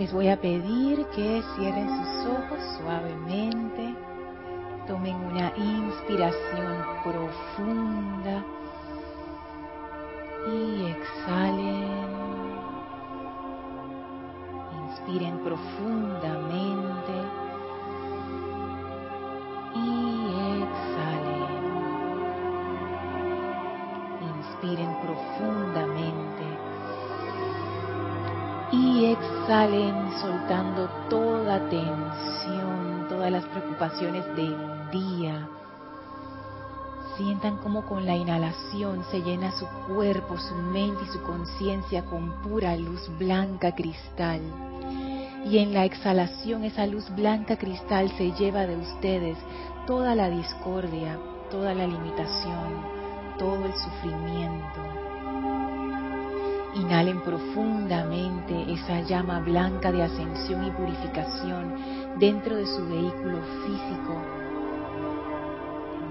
Les voy a pedir que cierren sus ojos suavemente, tomen una inspiración profunda y exhalen. Inspiren profundamente del día. Sientan como con la inhalación se llena su cuerpo, su mente y su conciencia con pura luz blanca cristal. Y en la exhalación esa luz blanca cristal se lleva de ustedes toda la discordia, toda la limitación, todo el sufrimiento. Inhalen profundamente esa llama blanca de ascensión y purificación dentro de su vehículo físico.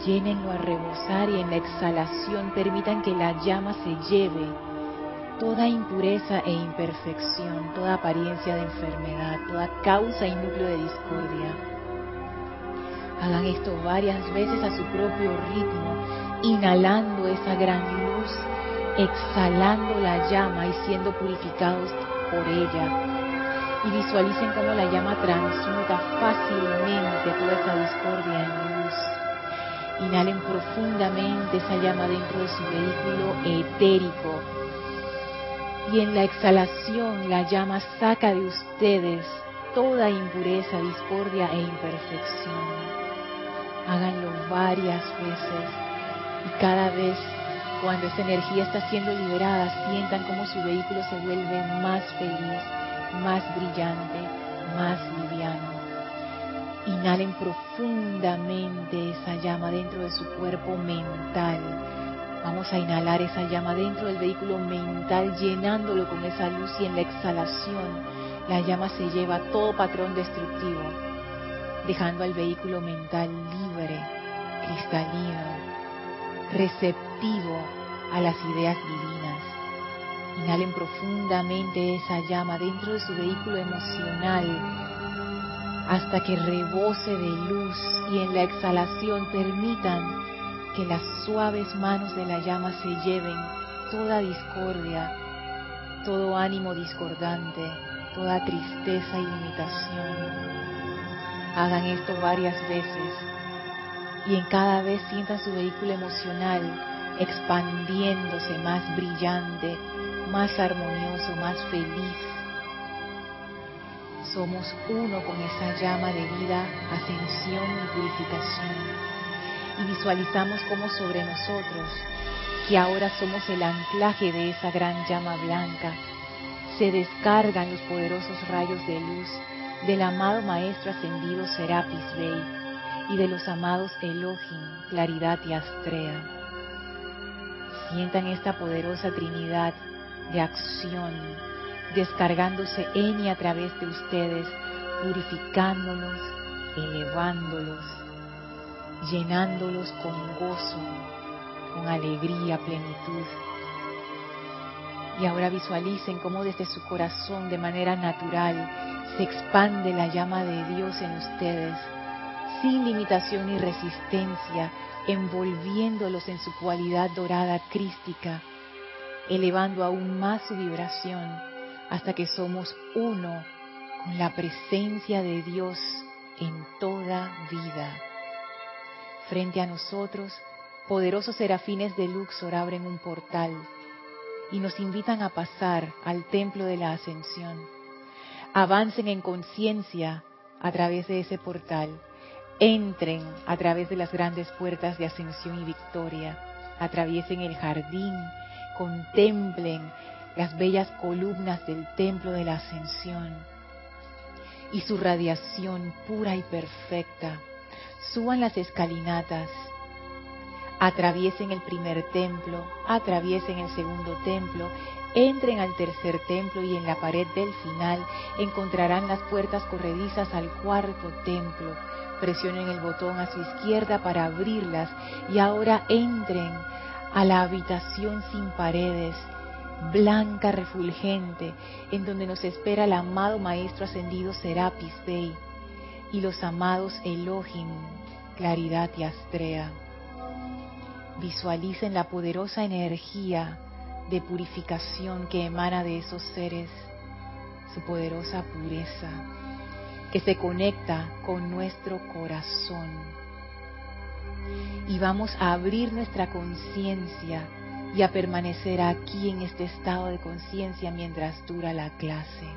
Llénenlo a rebosar y en la exhalación permitan que la llama se lleve toda impureza e imperfección, toda apariencia de enfermedad, toda causa y núcleo de discordia. Hagan esto varias veces a su propio ritmo, inhalando esa gran luz exhalando la llama y siendo purificados por ella. Y visualicen cómo la llama transmuta fácilmente toda esa discordia en luz. Inhalen profundamente esa llama dentro de su vehículo etérico. Y en la exhalación la llama saca de ustedes toda impureza, discordia e imperfección. Háganlo varias veces y cada vez cuando esa energía está siendo liberada, sientan como su vehículo se vuelve más feliz, más brillante, más liviano. Inhalen profundamente esa llama dentro de su cuerpo mental. Vamos a inhalar esa llama dentro del vehículo mental, llenándolo con esa luz y en la exhalación la llama se lleva todo patrón destructivo, dejando al vehículo mental libre, cristalino, receptivo a las ideas divinas. Inhalen profundamente esa llama dentro de su vehículo emocional hasta que rebose de luz y en la exhalación permitan que las suaves manos de la llama se lleven toda discordia, todo ánimo discordante, toda tristeza y limitación. Hagan esto varias veces y en cada vez sientan su vehículo emocional expandiéndose más brillante, más armonioso, más feliz. Somos uno con esa llama de vida, ascensión y purificación. Y visualizamos como sobre nosotros, que ahora somos el anclaje de esa gran llama blanca, se descargan los poderosos rayos de luz del amado Maestro Ascendido Serapis Bey y de los amados Elohim, Claridad y Astrea. Sientan esta poderosa Trinidad de acción descargándose en y a través de ustedes, purificándolos, elevándolos, llenándolos con gozo, con alegría, plenitud. Y ahora visualicen cómo desde su corazón de manera natural se expande la llama de Dios en ustedes sin limitación ni resistencia, envolviéndolos en su cualidad dorada crística, elevando aún más su vibración hasta que somos uno con la presencia de Dios en toda vida. Frente a nosotros, poderosos serafines de Luxor abren un portal y nos invitan a pasar al templo de la ascensión. Avancen en conciencia a través de ese portal entren a través de las grandes puertas de ascensión y victoria, atraviesen el jardín, contemplen las bellas columnas del templo de la ascensión y su radiación pura y perfecta. Suban las escalinatas, atraviesen el primer templo, atraviesen el segundo templo, entren al tercer templo y en la pared del final encontrarán las puertas corredizas al cuarto templo Presionen el botón a su izquierda para abrirlas y ahora entren a la habitación sin paredes blanca, refulgente, en donde nos espera el amado Maestro Ascendido Serapis Bey y los amados Elohim, Claridad y Astrea. Visualicen la poderosa energía de purificación que emana de esos seres, su poderosa pureza, que se conecta con nuestro corazón. Y vamos a abrir nuestra conciencia y a permanecer aquí en este estado de conciencia mientras dura la clase.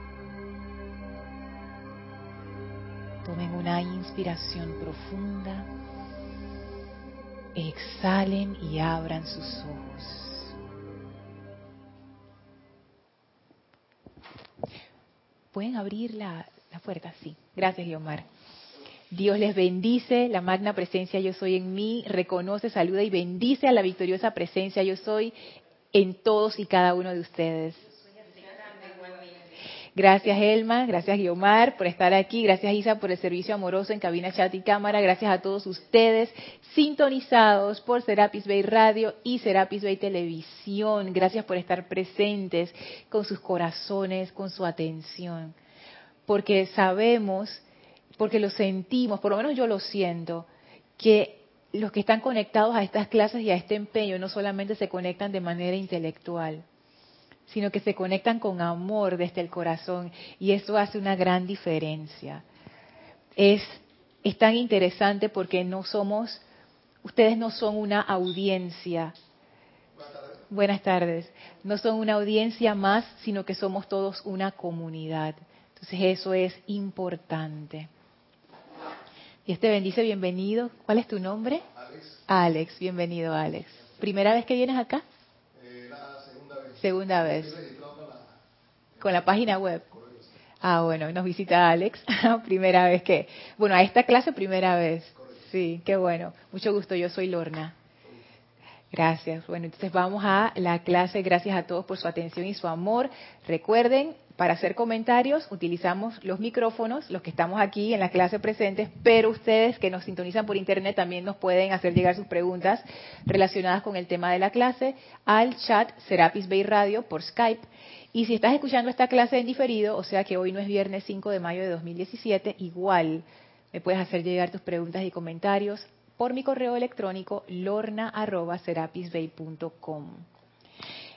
Tomen una inspiración profunda, exhalen y abran sus ojos. ¿Pueden abrir la, puerta? Sí. Gracias, Guiomar. Dios les bendice, la magna presencia yo soy en mí, reconoce, saluda y bendice a la victoriosa presencia yo soy en todos y cada uno de ustedes. Gracias Elma, gracias Guiomar por estar aquí, gracias Isa por el servicio amoroso en cabina, chat y cámara, gracias a todos ustedes sintonizados por Serapis Bay Radio y Serapis Bay Televisión, gracias por estar presentes con sus corazones, con su atención, porque sabemos porque lo sentimos, por lo menos yo lo siento, que los que están conectados a estas clases y a este empeño no solamente se conectan de manera intelectual, sino que se conectan con amor desde el corazón y eso hace una gran diferencia. Es, es tan interesante porque no somos, ustedes no son una audiencia. Buenas tardes. No son una audiencia más, sino que somos todos una comunidad. Entonces eso es importante. Dios te bendice, bienvenido. ¿Cuál es tu nombre? Alex. Alex, bienvenido Alex. ¿Primera vez que vienes acá? Eh, la segunda vez. Segunda vez. Con la página web. Ah, bueno, nos visita Alex. primera vez que... Bueno, a esta clase primera vez. Sí, qué bueno. Mucho gusto, yo soy Lorna. Gracias. Bueno, entonces vamos a la clase. Gracias a todos por su atención y su amor. Recuerden, para hacer comentarios utilizamos los micrófonos, los que estamos aquí en la clase presentes, pero ustedes que nos sintonizan por internet también nos pueden hacer llegar sus preguntas relacionadas con el tema de la clase al chat Serapis Bay Radio por Skype. Y si estás escuchando esta clase en diferido, o sea que hoy no es viernes 5 de mayo de 2017, igual me puedes hacer llegar tus preguntas y comentarios por mi correo electrónico lorna.serapisbay.com.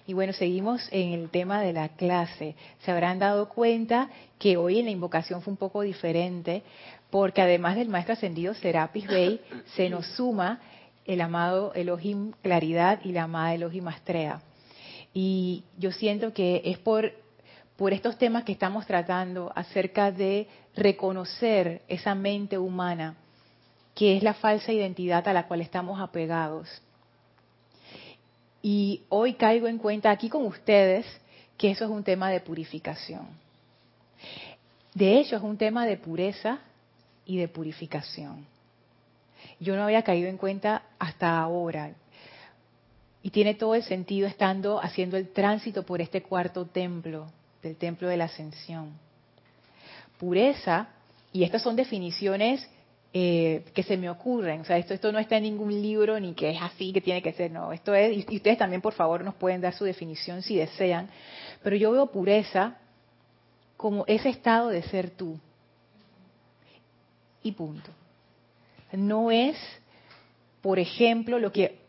Y bueno, seguimos en el tema de la clase. Se habrán dado cuenta que hoy en la invocación fue un poco diferente, porque además del maestro ascendido Serapis Bey, se nos suma el amado Elohim Claridad y la amada Elohim Astrea. Y yo siento que es por, por estos temas que estamos tratando acerca de reconocer esa mente humana, que es la falsa identidad a la cual estamos apegados y hoy caigo en cuenta aquí con ustedes que eso es un tema de purificación. De hecho, es un tema de pureza y de purificación. Yo no había caído en cuenta hasta ahora. Y tiene todo el sentido estando haciendo el tránsito por este cuarto templo, del templo de la ascensión. Pureza, y estas son definiciones eh, que se me ocurren. O sea, esto, esto no está en ningún libro ni que es así que tiene que ser, no. Esto es, y ustedes también por favor nos pueden dar su definición si desean, pero yo veo pureza como ese estado de ser tú. Y punto. No es, por ejemplo, lo que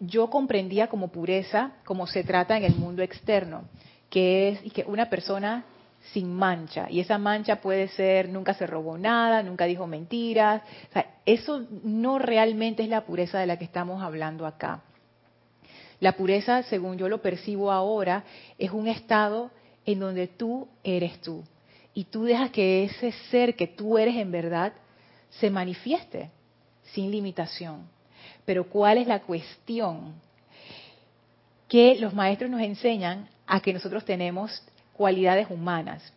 yo comprendía como pureza, como se trata en el mundo externo, que es que una persona sin mancha. Y esa mancha puede ser, nunca se robó nada, nunca dijo mentiras. eso no realmente es la pureza de la que estamos hablando acá. La pureza, según yo lo percibo ahora, es un estado en donde tú eres tú. Y tú dejas que ese ser que tú eres en verdad se manifieste sin limitación. Pero ¿cuál es la cuestión? Que los maestros nos enseñan a que nosotros tenemos cualidades humanas.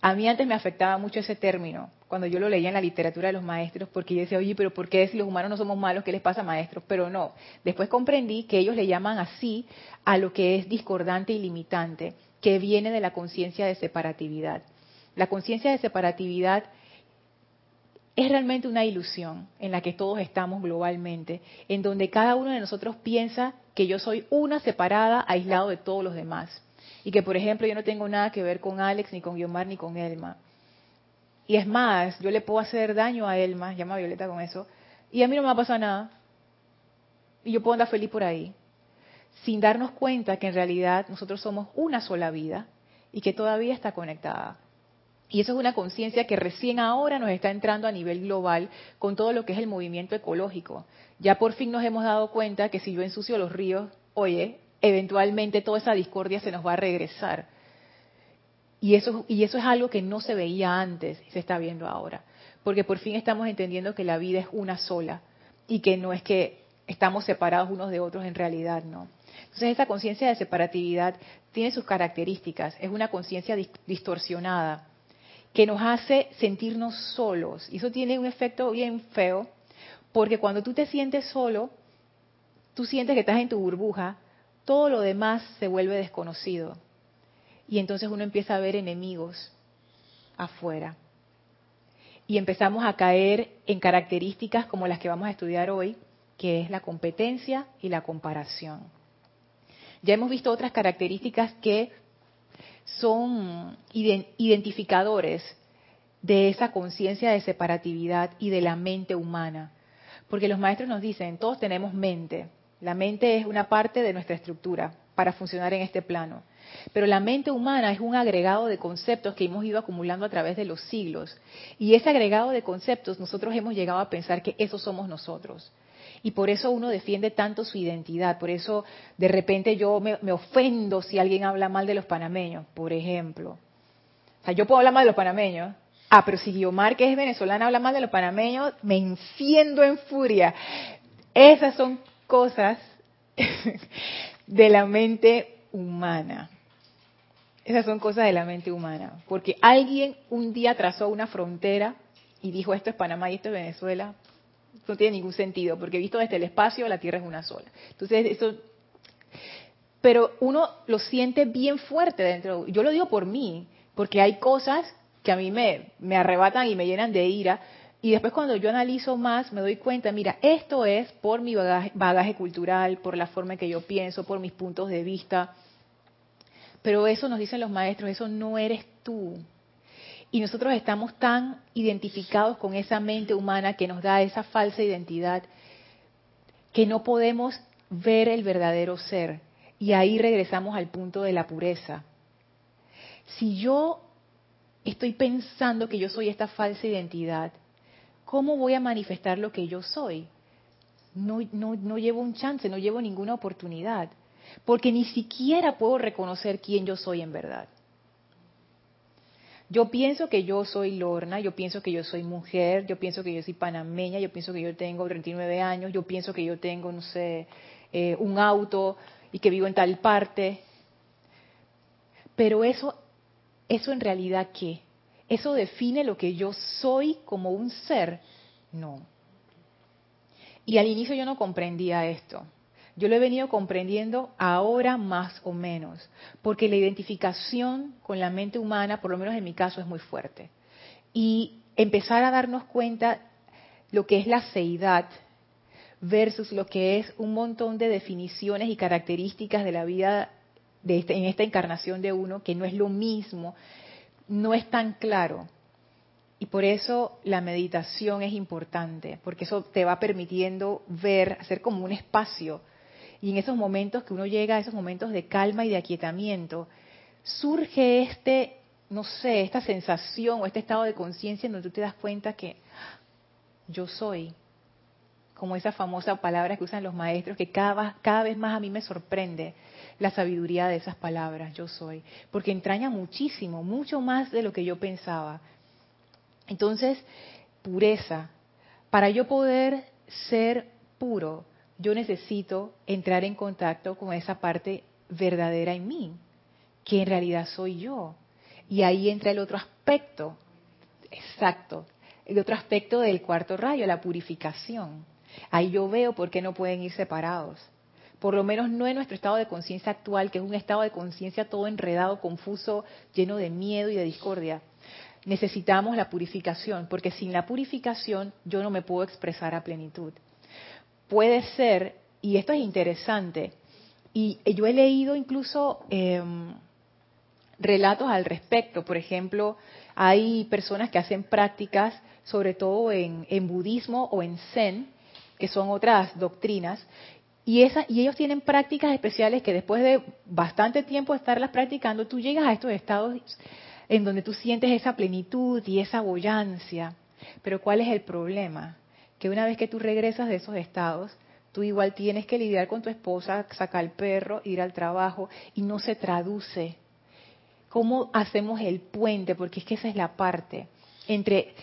A mí antes me afectaba mucho ese término, cuando yo lo leía en la literatura de los maestros, porque yo decía, oye, pero ¿por qué si los humanos no somos malos, qué les pasa maestros? Pero no, después comprendí que ellos le llaman así a lo que es discordante y limitante, que viene de la conciencia de separatividad. La conciencia de separatividad es realmente una ilusión en la que todos estamos globalmente, en donde cada uno de nosotros piensa que yo soy una separada, aislado de todos los demás. Y que, por ejemplo, yo no tengo nada que ver con Alex, ni con Guiomar, ni con Elma. Y es más, yo le puedo hacer daño a Elma, llama Violeta con eso, y a mí no me va a pasar nada. Y yo puedo andar feliz por ahí, sin darnos cuenta que en realidad nosotros somos una sola vida y que todavía está conectada. Y eso es una conciencia que recién ahora nos está entrando a nivel global con todo lo que es el movimiento ecológico. Ya por fin nos hemos dado cuenta que si yo ensucio los ríos, oye, eventualmente toda esa discordia se nos va a regresar. Y eso, y eso es algo que no se veía antes y se está viendo ahora. Porque por fin estamos entendiendo que la vida es una sola y que no es que estamos separados unos de otros en realidad, ¿no? Entonces esa conciencia de separatividad tiene sus características, es una conciencia distorsionada que nos hace sentirnos solos. Y eso tiene un efecto bien feo, porque cuando tú te sientes solo, tú sientes que estás en tu burbuja, todo lo demás se vuelve desconocido. Y entonces uno empieza a ver enemigos afuera. Y empezamos a caer en características como las que vamos a estudiar hoy, que es la competencia y la comparación. Ya hemos visto otras características que son identificadores de esa conciencia de separatividad y de la mente humana. Porque los maestros nos dicen, todos tenemos mente. La mente es una parte de nuestra estructura para funcionar en este plano. Pero la mente humana es un agregado de conceptos que hemos ido acumulando a través de los siglos. Y ese agregado de conceptos nosotros hemos llegado a pensar que eso somos nosotros. Y por eso uno defiende tanto su identidad. Por eso de repente yo me, ofendo si alguien habla mal de los panameños, por ejemplo. O sea, yo puedo hablar mal de los panameños. Ah, pero si Guiomar, que es venezolana, habla mal de los panameños, me enciendo en furia. Esas son cosas de la mente humana. Esas son cosas de la mente humana. Porque alguien un día trazó una frontera y dijo esto es Panamá y esto es Venezuela no tiene ningún sentido, porque visto desde el espacio, la Tierra es una sola. Entonces, eso... Pero uno lo siente bien fuerte dentro. Yo lo digo por mí, porque hay cosas que a mí me, me arrebatan y me llenan de ira, y después cuando yo analizo más, me doy cuenta, mira, esto es por mi bagaje, cultural, por la forma en que yo pienso, por mis puntos de vista. Pero eso nos dicen los maestros, eso no eres tú. Y nosotros estamos tan identificados con esa mente humana que nos da esa falsa identidad que no podemos ver el verdadero ser. Y ahí regresamos al punto de la pureza. Si yo estoy pensando que yo soy esta falsa identidad, ¿cómo voy a manifestar lo que yo soy? No, no, no llevo un chance, no llevo ninguna oportunidad, porque ni siquiera puedo reconocer quién yo soy en verdad. Yo pienso que yo soy Lorna, yo pienso que yo soy mujer, yo pienso que yo soy panameña, yo pienso que yo tengo 39 años, yo pienso que yo tengo, no sé, eh, un auto y que vivo en tal parte. Pero eso, eso en realidad qué? ¿Eso define lo que yo soy como un ser? No. Y al inicio yo no comprendía esto. Yo lo he venido comprendiendo ahora más o menos, porque la identificación con la mente humana, por lo menos en mi caso, es muy fuerte. Y empezar a darnos cuenta lo que es la seidad versus lo que es un montón de definiciones y características de la vida de este, en esta encarnación de uno, que no es lo mismo, no es tan claro. Y por eso la meditación es importante, porque eso te va permitiendo ver, hacer como un espacio y en esos momentos que uno llega a esos momentos de calma y de aquietamiento, surge este, no sé, esta sensación o este estado de conciencia en donde tú te das cuenta que yo soy, como esa famosa palabra que usan los maestros, que cada, cada vez más a mí me sorprende la sabiduría de esas palabras, yo soy, porque entraña muchísimo, mucho más de lo que yo pensaba. Entonces, pureza. Para yo poder ser puro, yo necesito entrar en contacto con esa parte verdadera en mí, que en realidad soy yo. Y ahí entra el otro aspecto, exacto, el otro aspecto del cuarto rayo, la purificación. Ahí yo veo por qué no pueden ir separados. Por lo menos no en nuestro estado de conciencia actual, que es un estado de conciencia todo enredado, confuso, lleno de miedo y de discordia. Necesitamos la purificación, porque sin la purificación yo no me puedo expresar a plenitud puede ser, y esto es interesante, y yo he leído incluso em, relatos al respecto. Por ejemplo, hay personas que hacen prácticas, sobre todo en, en budismo o en zen, que son otras doctrinas, y, esa, y ellos tienen prácticas especiales que después de bastante tiempo estarlas practicando, tú llegas a estos estados en donde tú sientes esa plenitud y esa boyancia. Pero ¿cuál es el problema? Que una vez que tú regresas de esos estados, tú igual tienes que lidiar con tu esposa, sacar el perro, ir al trabajo y no se traduce. ¿Cómo hacemos el puente? Porque es que esa es la parte entre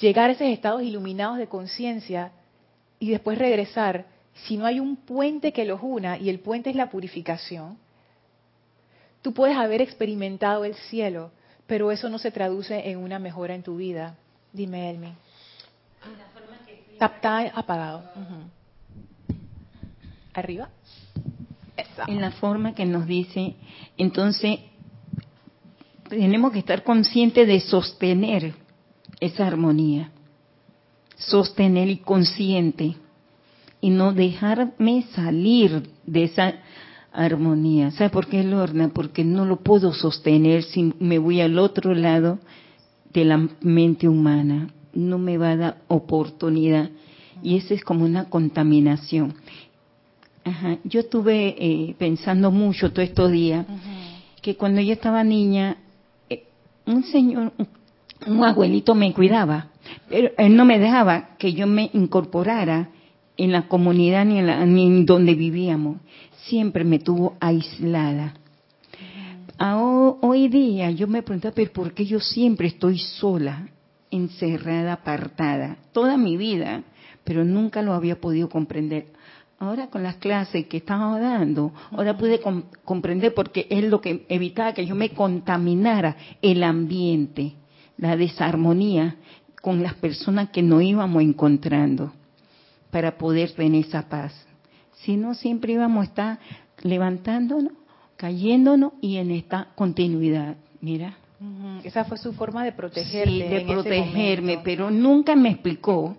llegar a esos estados iluminados de conciencia y después regresar. Si no hay un puente que los una y el puente es la purificación, tú puedes haber experimentado el cielo, pero eso no se traduce en una mejora en tu vida. Dime, Elmi. Está, apagado. Arriba. En la forma que nos dice, entonces tenemos que estar conscientes de sostener esa armonía, sostener y consciente, y no dejarme salir de esa armonía. ¿Sabe por qué, Lorna? Porque no lo puedo sostener si me voy al otro lado de la mente humana. No me va a dar oportunidad. Y eso es como una contaminación. Ajá. Yo estuve eh, pensando mucho todos estos días que cuando yo estaba niña, eh, un señor, un abuelito me cuidaba, pero él no me dejaba que yo me incorporara en la comunidad ni en, la, ni en donde vivíamos siempre me tuvo aislada. hoy día yo me pregunto, pero ¿por qué yo siempre estoy sola, encerrada, apartada? Toda mi vida, pero nunca lo había podido comprender. Ahora con las clases que estaba dando, ahora pude comprender porque es lo que evitaba que yo me contaminara el ambiente, la desarmonía con las personas que no íbamos encontrando para poder tener esa paz. Si no, siempre íbamos a estar levantándonos, cayéndonos y en esta continuidad. Mira. Esa fue su forma de protegerme. de protegerme, pero nunca me explicó.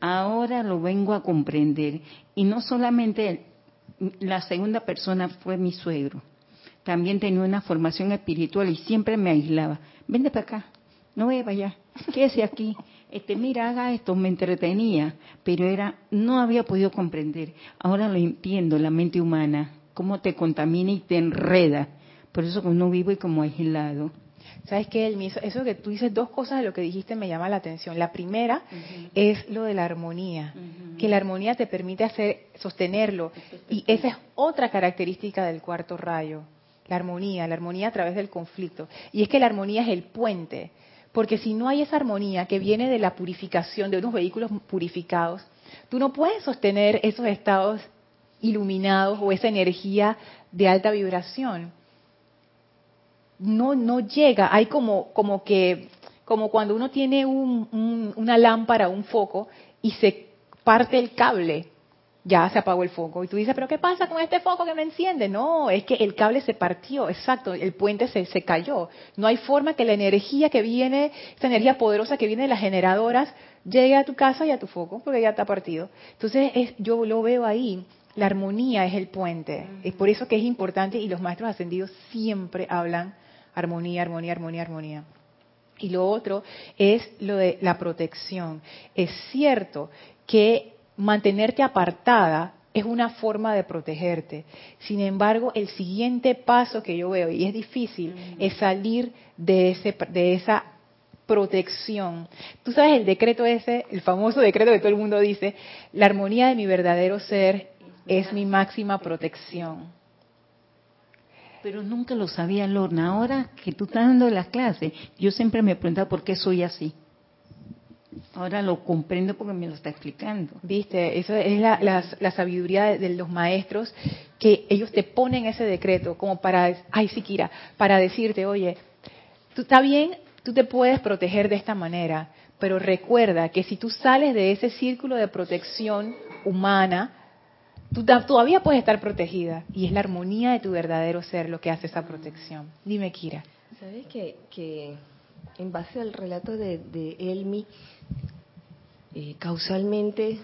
Ahora lo vengo a comprender. Y no solamente la segunda persona fue mi suegro. También tenía una formación espiritual y siempre me aislaba. Vende para acá, no vaya para allá, quédese aquí este, mira, haga esto, me entretenía, pero era, no había podido comprender. Ahora lo entiendo, la mente humana, cómo te contamina y te enreda. Por eso uno vive como aislado. ¿Sabes qué, Eso que tú dices, dos cosas de lo que dijiste me llama la atención. La primera es lo de la armonía, que la armonía te permite hacer, sostenerlo. Y esa es otra característica del cuarto rayo, la armonía, la armonía a través del conflicto. Y es que la armonía es el puente. Porque si no hay esa armonía que viene de la purificación, de unos vehículos purificados, tú no puedes sostener esos estados iluminados o esa energía de alta vibración. No, no llega, hay como, como que, como cuando uno tiene una lámpara, un foco, y se parte el cable ya se apagó el foco. Y tú dices, pero ¿qué pasa con este foco que me enciende? No, es que el cable se partió, exacto, el puente se, se cayó. No hay forma que la energía que viene, esa energía poderosa que viene de las generadoras, llegue a tu casa y a tu foco, porque ya está partido. Entonces, es, yo lo veo ahí, la armonía es el puente. Es por eso que es importante y los maestros ascendidos siempre hablan armonía, armonía, armonía, armonía. Y lo otro es lo de la protección. Es cierto que mantenerte apartada es una forma de protegerte. Sin embargo, el siguiente paso que yo veo, y es difícil, es salir de, ese, de esa protección. Tú sabes el decreto ese, el famoso decreto que todo el mundo dice, la armonía de mi verdadero ser es mi máxima protección. Pero nunca lo sabía Lorna. Ahora que tú estás dando las clases, yo siempre me preguntaba por qué soy así. Ahora lo comprendo porque me lo está explicando. Viste, eso es la, sabiduría de, los maestros, que ellos te ponen ese decreto como para, ay Siquira, para decirte, oye, tú está bien, tú te puedes proteger de esta manera, pero recuerda que si tú sales de ese círculo de protección humana, tú todavía puedes estar protegida y es la armonía de tu verdadero ser lo que hace esa protección. Dime, Kira. ¿Sabes que, que en base al relato de, de Elmi, eh, causalmente,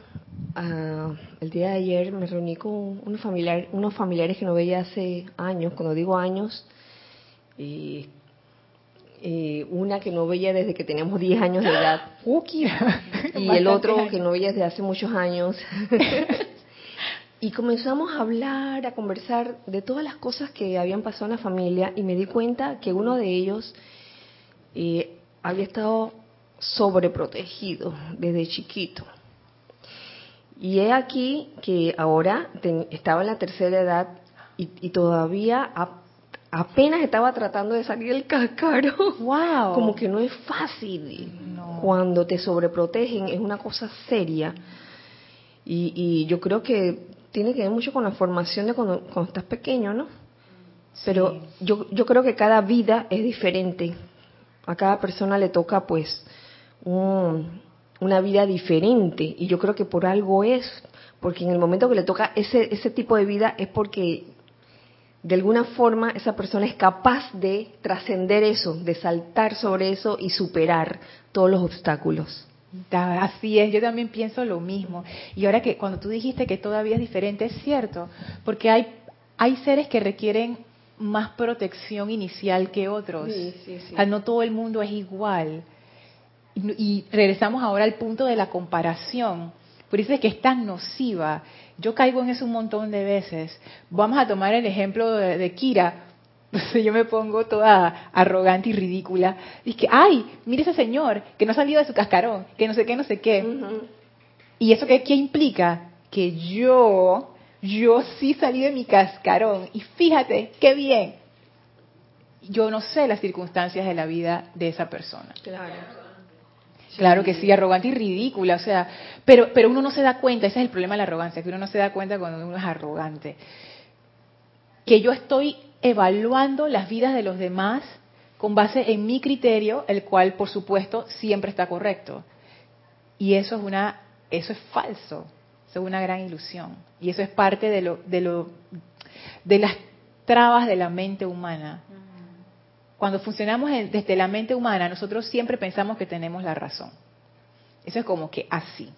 el día de ayer me reuní con unos, familiar, unos familiares que no veía hace años, cuando digo años, eh, eh, una que no veía desde que teníamos 10 años de edad. y el otro que no veía desde hace muchos años. y comenzamos a hablar, a conversar de todas las cosas que habían pasado en la familia y me di cuenta que uno de ellos eh, había estado sobreprotegido desde chiquito. Y he aquí que ahora estaba en la tercera edad y, todavía apenas estaba tratando de salir del cascaro. Wow. Como que no es fácil. Cuando te sobreprotegen es una cosa seria. Y, yo creo que tiene que ver mucho con la formación de cuando, estás pequeño, ¿no? Pero yo, yo creo que cada vida es diferente. A cada persona le toca, pues, una vida diferente. Y yo creo que por algo es. Porque en el momento que le toca ese, ese tipo de vida es porque de alguna forma esa persona es capaz de trascender eso, de saltar sobre eso y superar todos los obstáculos. Así es, yo también pienso lo mismo. Y ahora que cuando tú dijiste que todavía es diferente, es cierto, porque hay, hay seres que requieren más protección inicial que otros. no todo el mundo es igual. Y, regresamos ahora al punto de la comparación. Por eso es que es tan nociva. Yo caigo en eso un montón de veces. Vamos a tomar el ejemplo de, Kira. Yo me pongo toda arrogante y ridícula. Y que, ay, mire ese señor que no ha salido de su cascarón, que no sé qué, no sé qué. ¿Y eso qué, qué implica? Que yo, yo sí salí de mi cascarón. Y fíjate, qué bien. Yo no sé las circunstancias de la vida de esa persona. Claro. Claro que sí, arrogante y ridícula, o sea, pero, pero uno no se da cuenta, ese es el problema de la arrogancia, que uno no se da cuenta cuando uno es arrogante. Que yo estoy evaluando las vidas de los demás con base en mi criterio, el cual, por supuesto, siempre está correcto. Y eso es una, eso es falso, eso es una gran ilusión. Y eso es parte de lo, de lo, de las trabas de la mente humana cuando funcionamos desde la mente humana, nosotros siempre pensamos que tenemos la razón. Eso es como que así.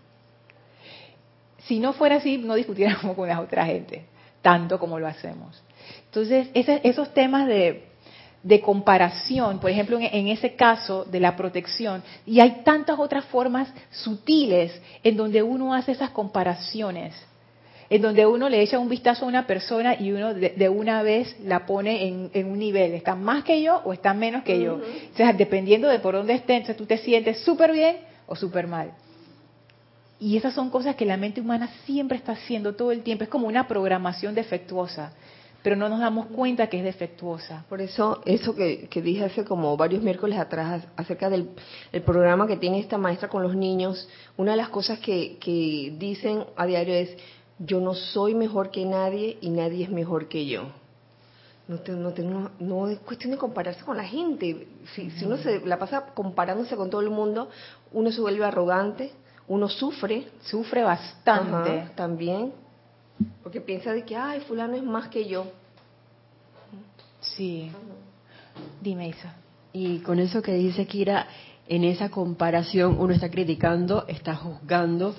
Si no fuera así, no discutiéramos con la otra gente, tanto como lo hacemos. Entonces, esos temas de, comparación, por ejemplo, en, ese caso de la protección, y hay tantas otras formas sutiles en donde uno hace esas comparaciones en donde uno le echa un vistazo a una persona y uno de, una vez la pone en, un nivel, está más que yo o está menos que yo. O sea, dependiendo de por dónde esté, entonces tú te sientes súper bien o súper mal. Y esas son cosas que la mente humana siempre está haciendo todo el tiempo. Es como una programación defectuosa, pero no nos damos cuenta que es defectuosa. Por eso, eso que, dije hace como varios miércoles atrás acerca del programa que tiene esta maestra con los niños, una de las cosas que, que dicen a diario es, yo no soy mejor que nadie y nadie es mejor que yo. No, no, no, es cuestión de compararse con la gente. Si, si, uno se la pasa comparándose con todo el mundo, uno se vuelve arrogante, uno sufre. Sufre bastante. también. Porque piensa de que, ay, fulano es más que yo. Sí. Dime, Isa. Y con eso que dice Kira, en esa comparación uno está criticando, está juzgando,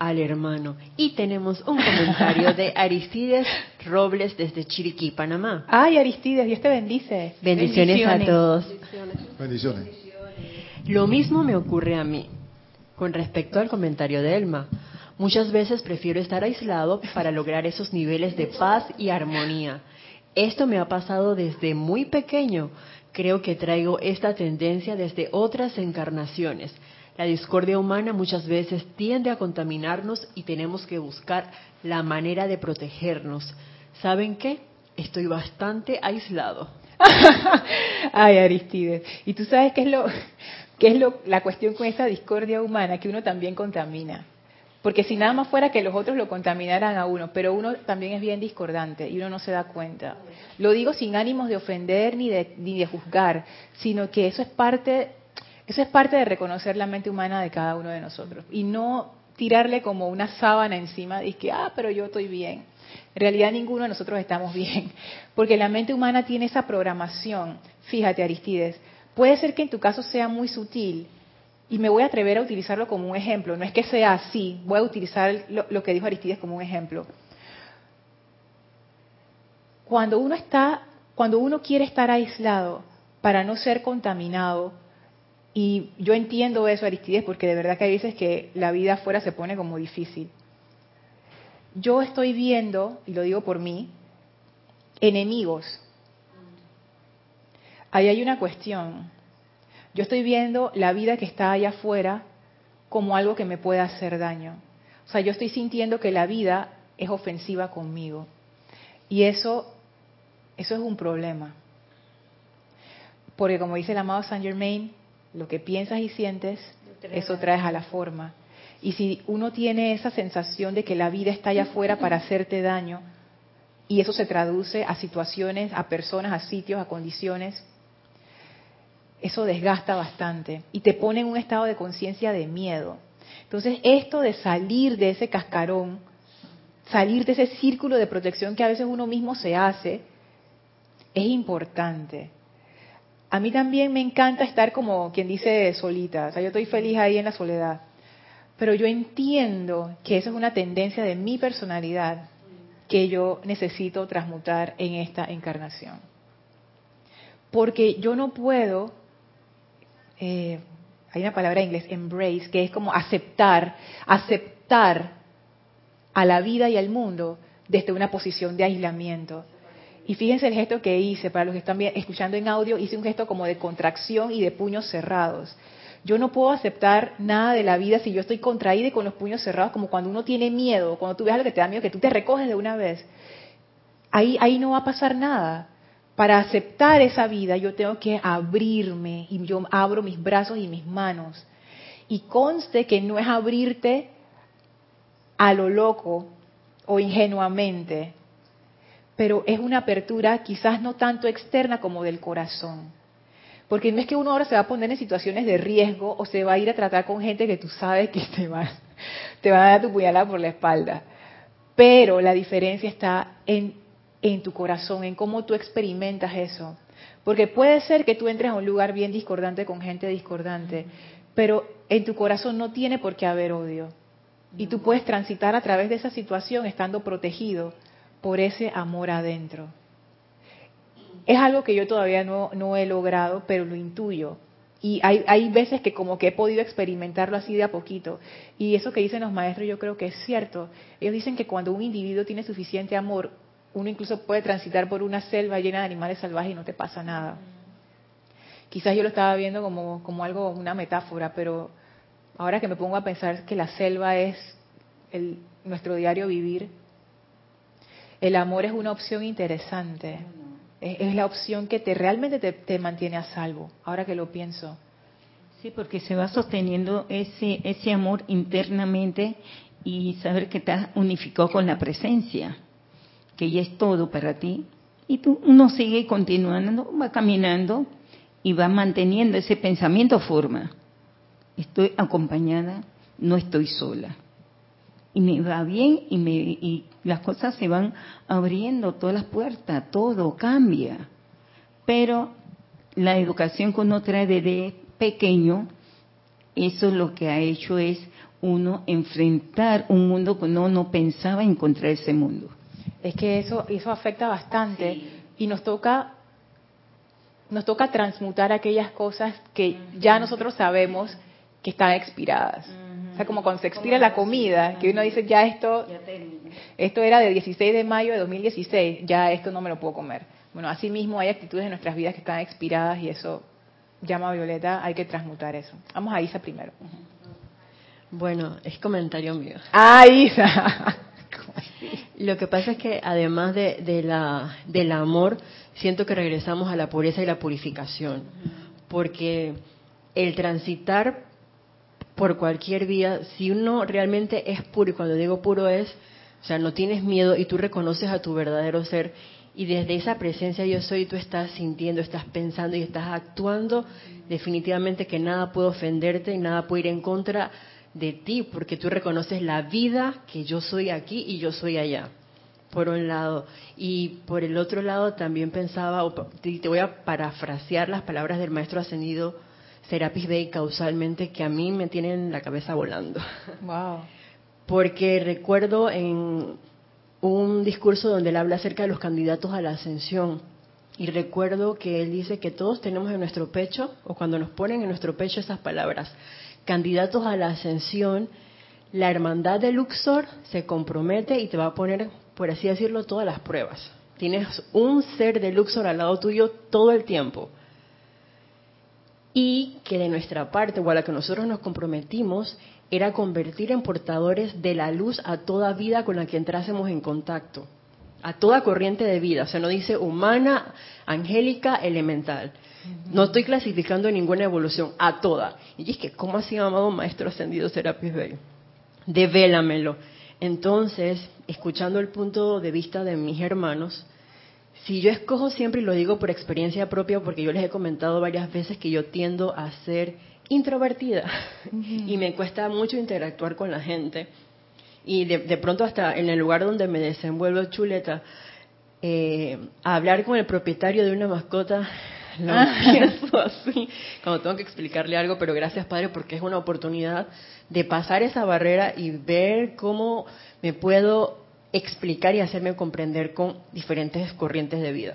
al hermano. Y tenemos un comentario de Aristides Robles desde Chiriquí, Panamá. Ay, Aristides, Dios te bendice. Bendiciones, a todos. Bendiciones. Lo mismo me ocurre a mí con respecto al comentario de Elma. Muchas veces prefiero estar aislado para lograr esos niveles de paz y armonía. Esto me ha pasado desde muy pequeño. Creo que traigo esta tendencia desde otras encarnaciones. La discordia humana muchas veces tiende a contaminarnos y tenemos que buscar la manera de protegernos. ¿Saben qué? Estoy bastante aislado. Ay, Aristides. Y tú sabes qué es lo qué es lo la cuestión con esa discordia humana que uno también contamina. Porque si nada más fuera que los otros lo contaminaran a uno, pero uno también es bien discordante y uno no se da cuenta. Lo digo sin ánimos de ofender ni de, ni de juzgar, sino que eso es parte eso es parte de reconocer la mente humana de cada uno de nosotros y no tirarle como una sábana encima y que, ah, pero yo estoy bien. En realidad ninguno de nosotros estamos bien, porque la mente humana tiene esa programación. Fíjate, Aristides, puede ser que en tu caso sea muy sutil y me voy a atrever a utilizarlo como un ejemplo. No es que sea así, voy a utilizar lo, que dijo Aristides como un ejemplo. Cuando uno está cuando uno quiere estar aislado para no ser contaminado, y yo entiendo eso, Aristides, porque de verdad que hay veces que la vida afuera se pone como difícil. Yo estoy viendo, y lo digo por mí, enemigos. Ahí hay una cuestión. Yo estoy viendo la vida que está allá afuera como algo que me puede hacer daño. O sea, yo estoy sintiendo que la vida es ofensiva conmigo. Y eso, eso es un problema. Porque como dice el amado Saint Germain, lo que piensas y sientes, eso traes a la forma. Y si uno tiene esa sensación de que la vida está allá afuera para hacerte daño, y eso se traduce a situaciones, a personas, a sitios, a condiciones, eso desgasta bastante y te pone en un estado de conciencia de miedo. Entonces, esto de salir de ese cascarón, salir de ese círculo de protección que a veces uno mismo se hace, es importante. A mí también me encanta estar como quien dice solita, o sea, yo estoy feliz ahí en la soledad. Pero yo entiendo que esa es una tendencia de mi personalidad que yo necesito transmutar en esta encarnación. Porque yo no puedo, eh, hay una palabra en inglés, embrace, que es como aceptar, aceptar a la vida y al mundo desde una posición de aislamiento. Y fíjense el gesto que hice, para los que están escuchando en audio, hice un gesto como de contracción y de puños cerrados. Yo no puedo aceptar nada de la vida si yo estoy contraída y con los puños cerrados, como cuando uno tiene miedo, cuando tú ves algo que te da miedo, que tú te recoges de una vez. Ahí, ahí no va a pasar nada. Para aceptar esa vida yo tengo que abrirme y yo abro mis brazos y mis manos. Y conste que no es abrirte a lo loco o ingenuamente, pero es una apertura quizás no tanto externa como del corazón. Porque no es que uno ahora se va a poner en situaciones de riesgo o se va a ir a tratar con gente que tú sabes que te va, te va a dar tu puñalada por la espalda. Pero la diferencia está en, en tu corazón, en cómo tú experimentas eso. Porque puede ser que tú entres a un lugar bien discordante con gente discordante, pero en tu corazón no tiene por qué haber odio. Y tú puedes transitar a través de esa situación estando protegido por ese amor adentro. Es algo que yo todavía no, he logrado, pero lo intuyo. Y hay, hay veces que como que he podido experimentarlo así de a poquito. Y eso que dicen los maestros yo creo que es cierto. Ellos dicen que cuando un individuo tiene suficiente amor, uno incluso puede transitar por una selva llena de animales salvajes y no te pasa nada. Quizás yo lo estaba viendo como, como algo, una metáfora, pero ahora que me pongo a pensar que la selva es el, nuestro diario vivir, el amor es una opción interesante. Es, la opción que te realmente te, mantiene a salvo, ahora que lo pienso. Sí, porque se va sosteniendo ese, ese amor internamente y saber que estás unificado con la presencia, que ya es todo para ti. Y tú, uno sigue continuando, va caminando y va manteniendo ese pensamiento forma. Estoy acompañada, no estoy sola y me va bien y, me, y las cosas se van abriendo, todas las puertas, todo cambia. Pero la educación que uno trae desde pequeño, eso lo que ha hecho es uno enfrentar un mundo que uno no pensaba encontrar ese mundo. Es que eso, eso afecta bastante y nos toca nos toca transmutar aquellas cosas que ya nosotros sabemos que están expiradas como cuando se expira la comida, que uno dice, ya esto, esto era de 16 de mayo de 2016, ya esto no me lo puedo comer. Bueno, así mismo hay actitudes en nuestras vidas que están expiradas y eso llama a Violeta, hay que transmutar eso. Vamos a Isa primero. Bueno, es comentario mío. Ah, Isa. Lo que pasa es que además de, de la, del amor, siento que regresamos a la pureza y la purificación. Porque el transitar por cualquier vía, si uno realmente es puro, y cuando digo puro es, o sea, no tienes miedo y tú reconoces a tu verdadero ser, y desde esa presencia yo soy, tú estás sintiendo, estás pensando y estás actuando, definitivamente que nada puede ofenderte y nada puede ir en contra de ti, porque tú reconoces la vida que yo soy aquí y yo soy allá, por un lado. Y por el otro lado también pensaba, te voy a parafrasear las palabras del maestro ascendido Serapis Bay causalmente que a mí me tienen la cabeza volando. Wow. Porque recuerdo en un discurso donde él habla acerca de los candidatos a la ascensión y recuerdo que él dice que todos tenemos en nuestro pecho, o cuando nos ponen en nuestro pecho esas palabras, candidatos a la ascensión, la hermandad de Luxor se compromete y te va a poner, por así decirlo, todas las pruebas. Tienes un ser de Luxor al lado tuyo todo el tiempo. Y que de nuestra parte, o a la que nosotros nos comprometimos, era convertir en portadores de la luz a toda vida con la que entrásemos en contacto a toda corriente de vida. O sea, no dice humana, angélica, elemental. No estoy clasificando ninguna evolución, a toda. Y es que, ¿cómo así, amado Maestro Ascendido Serapis Bey? Devélamelo. Entonces, escuchando el punto de vista de mis hermanos, si yo escojo siempre, y lo digo por experiencia propia, porque yo les he comentado varias veces que yo tiendo a ser introvertida y me cuesta mucho interactuar con la gente y de, pronto hasta en el lugar donde me desenvuelvo chuleta, eh, hablar con el propietario de una mascota, lo pienso así, cuando tengo que explicarle algo, pero gracias Padre porque es una oportunidad de pasar esa barrera y ver cómo me puedo explicar y hacerme comprender con diferentes corrientes de vida.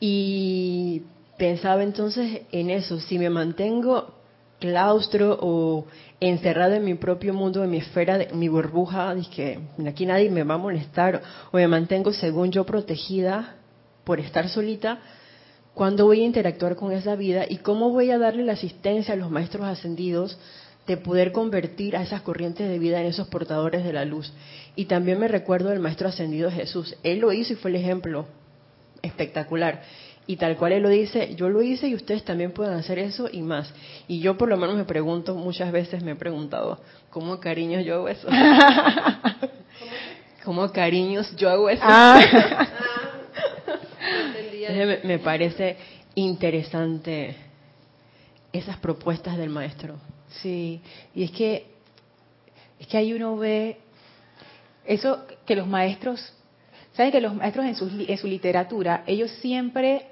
Y pensaba entonces en eso, si me mantengo claustro o encerrado en mi propio mundo, en mi esfera, en mi burbuja, que aquí nadie me va a molestar, o me mantengo según yo protegida por estar solita, ¿cuándo voy a interactuar con esa vida y cómo voy a darle la asistencia a los maestros ascendidos de poder convertir a esas corrientes de vida en esos portadores de la luz? Y también me recuerdo del maestro ascendido Jesús. Él lo hizo y fue el ejemplo espectacular. Y tal cual él lo dice, yo lo hice y ustedes también pueden hacer eso y más. Y yo por lo menos me pregunto, muchas veces me he preguntado, ¿cómo cariños yo hago eso? ¿Cómo cariños yo hago eso? Ah. me, me parece interesante esas propuestas del maestro. Sí, y es que es que ahí uno ve eso que los maestros, saben que los maestros en su, en su literatura, ellos siempre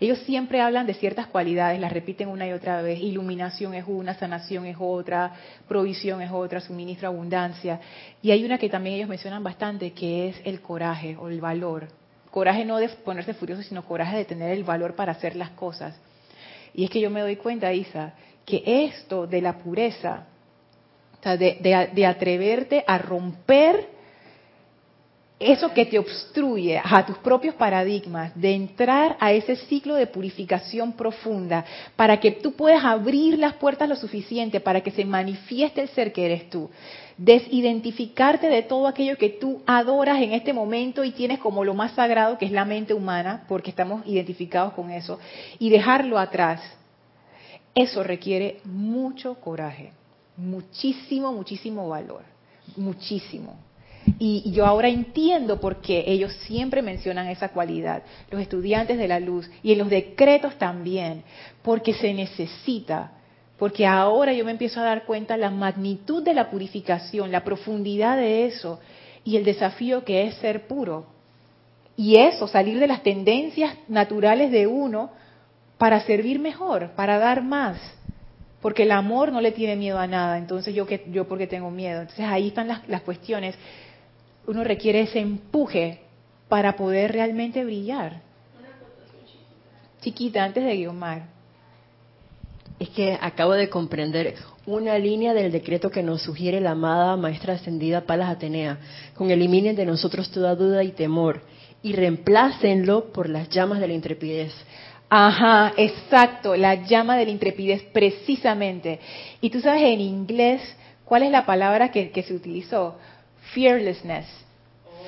ellos siempre hablan de ciertas cualidades, las repiten una y otra vez. Iluminación es una, sanación es otra, provisión es otra, suministro abundancia. Y hay una que también ellos mencionan bastante, que es el coraje o el valor. Coraje no de ponerse furioso, sino coraje de tener el valor para hacer las cosas. Y es que yo me doy cuenta, Isa, que esto de la pureza, de atreverte a romper eso que te obstruye a tus propios paradigmas, de entrar a ese ciclo de purificación profunda, para que tú puedas abrir las puertas lo suficiente para que se manifieste el ser que eres tú. Desidentificarte de todo aquello que tú adoras en este momento y tienes como lo más sagrado, que es la mente humana, porque estamos identificados con eso, y dejarlo atrás. Eso requiere mucho coraje, muchísimo, muchísimo valor, muchísimo. Y, yo ahora entiendo por qué ellos siempre mencionan esa cualidad, los estudiantes de la luz, y en los decretos también, porque se necesita, porque ahora yo me empiezo a dar cuenta la magnitud de la purificación, la profundidad de eso, y el desafío que es ser puro. Y eso, salir de las tendencias naturales de uno para servir mejor, para dar más porque el amor no le tiene miedo a nada, entonces yo que yo porque tengo miedo. Entonces ahí están las, las cuestiones uno requiere ese empuje para poder realmente brillar. Chiquita, antes de Guiomar. Es que acabo de comprender una línea del decreto que nos sugiere la amada maestra ascendida Palas Atenea, con eliminen de nosotros toda duda y temor y reemplácenlo por las llamas de la intrepidez. Ajá, exacto, la llama de la intrepidez, precisamente. Y tú sabes en inglés, ¿cuál es la palabra que, que se utilizó? Fearlessness.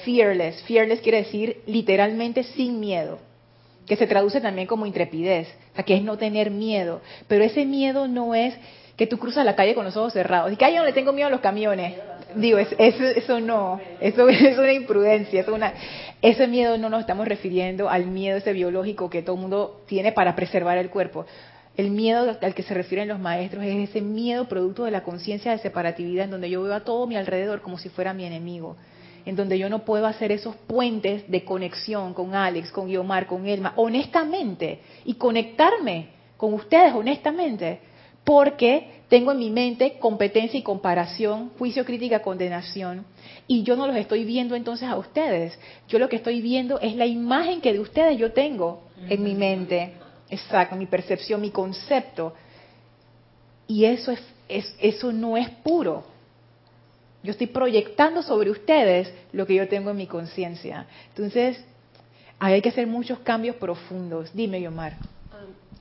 Fearless. Fearless quiere decir literalmente sin miedo, que se traduce también como intrepidez, o sea, que es no tener miedo. Pero ese miedo no es que tú cruzas la calle con los ojos cerrados. Y que yo no le tengo miedo a los camiones. Digo, eso, eso no, eso es una imprudencia, eso una, ese miedo no nos estamos refiriendo al miedo ese biológico que todo el mundo tiene para preservar el cuerpo. El miedo al que se refieren los maestros es ese miedo producto de la conciencia de separatividad en donde yo veo a todo mi alrededor como si fuera mi enemigo, en donde yo no puedo hacer esos puentes de conexión con Alex, con Guiomar, con Elma, honestamente, y conectarme con ustedes honestamente, porque tengo en mi mente competencia y comparación, juicio, crítica, condenación, y yo no los estoy viendo entonces a ustedes. Yo lo que estoy viendo es la imagen que de ustedes yo tengo en mi mente, exacto, mi percepción, mi concepto. Y eso, es, eso no es puro. Yo estoy proyectando sobre ustedes lo que yo tengo en mi conciencia. Entonces, hay que hacer muchos cambios profundos. Dime, Yomar.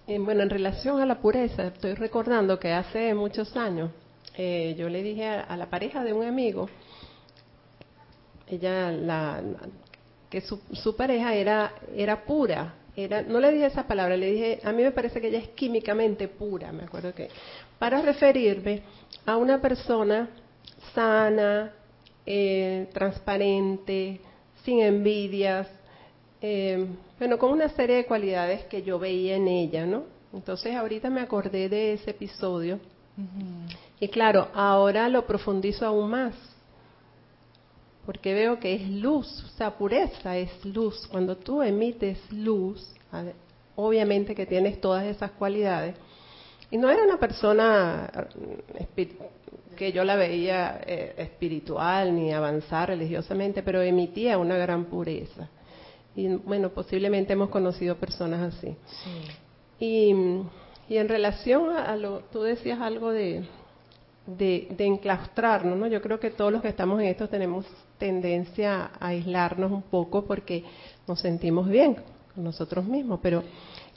Eh, bueno, en relación a la pureza, estoy recordando que hace muchos años eh, yo le dije a, la pareja de un amigo, ella, la, que su, su, pareja era, era pura. Era, no le dije esa palabra, le dije, a mí me parece que ella es químicamente pura, me acuerdo que, para referirme a una persona sana, eh, transparente, sin envidias, eh, bueno, con una serie de cualidades que yo veía en ella, ¿no? Entonces ahorita me acordé de ese episodio. Y claro, ahora lo profundizo aún más, porque veo que es luz, o sea, pureza es luz. Cuando tú emites luz, obviamente que tienes todas esas cualidades. Y no era una persona eh, que yo la veía eh, espiritual ni avanzar religiosamente, pero emitía una gran pureza. Y bueno, posiblemente hemos conocido personas así. Y, en relación a, lo, tú decías algo de, de, enclaustrarnos, ¿no? Yo creo que todos los que estamos en esto tenemos tendencia a aislarnos un poco porque nos sentimos bien con nosotros mismos, pero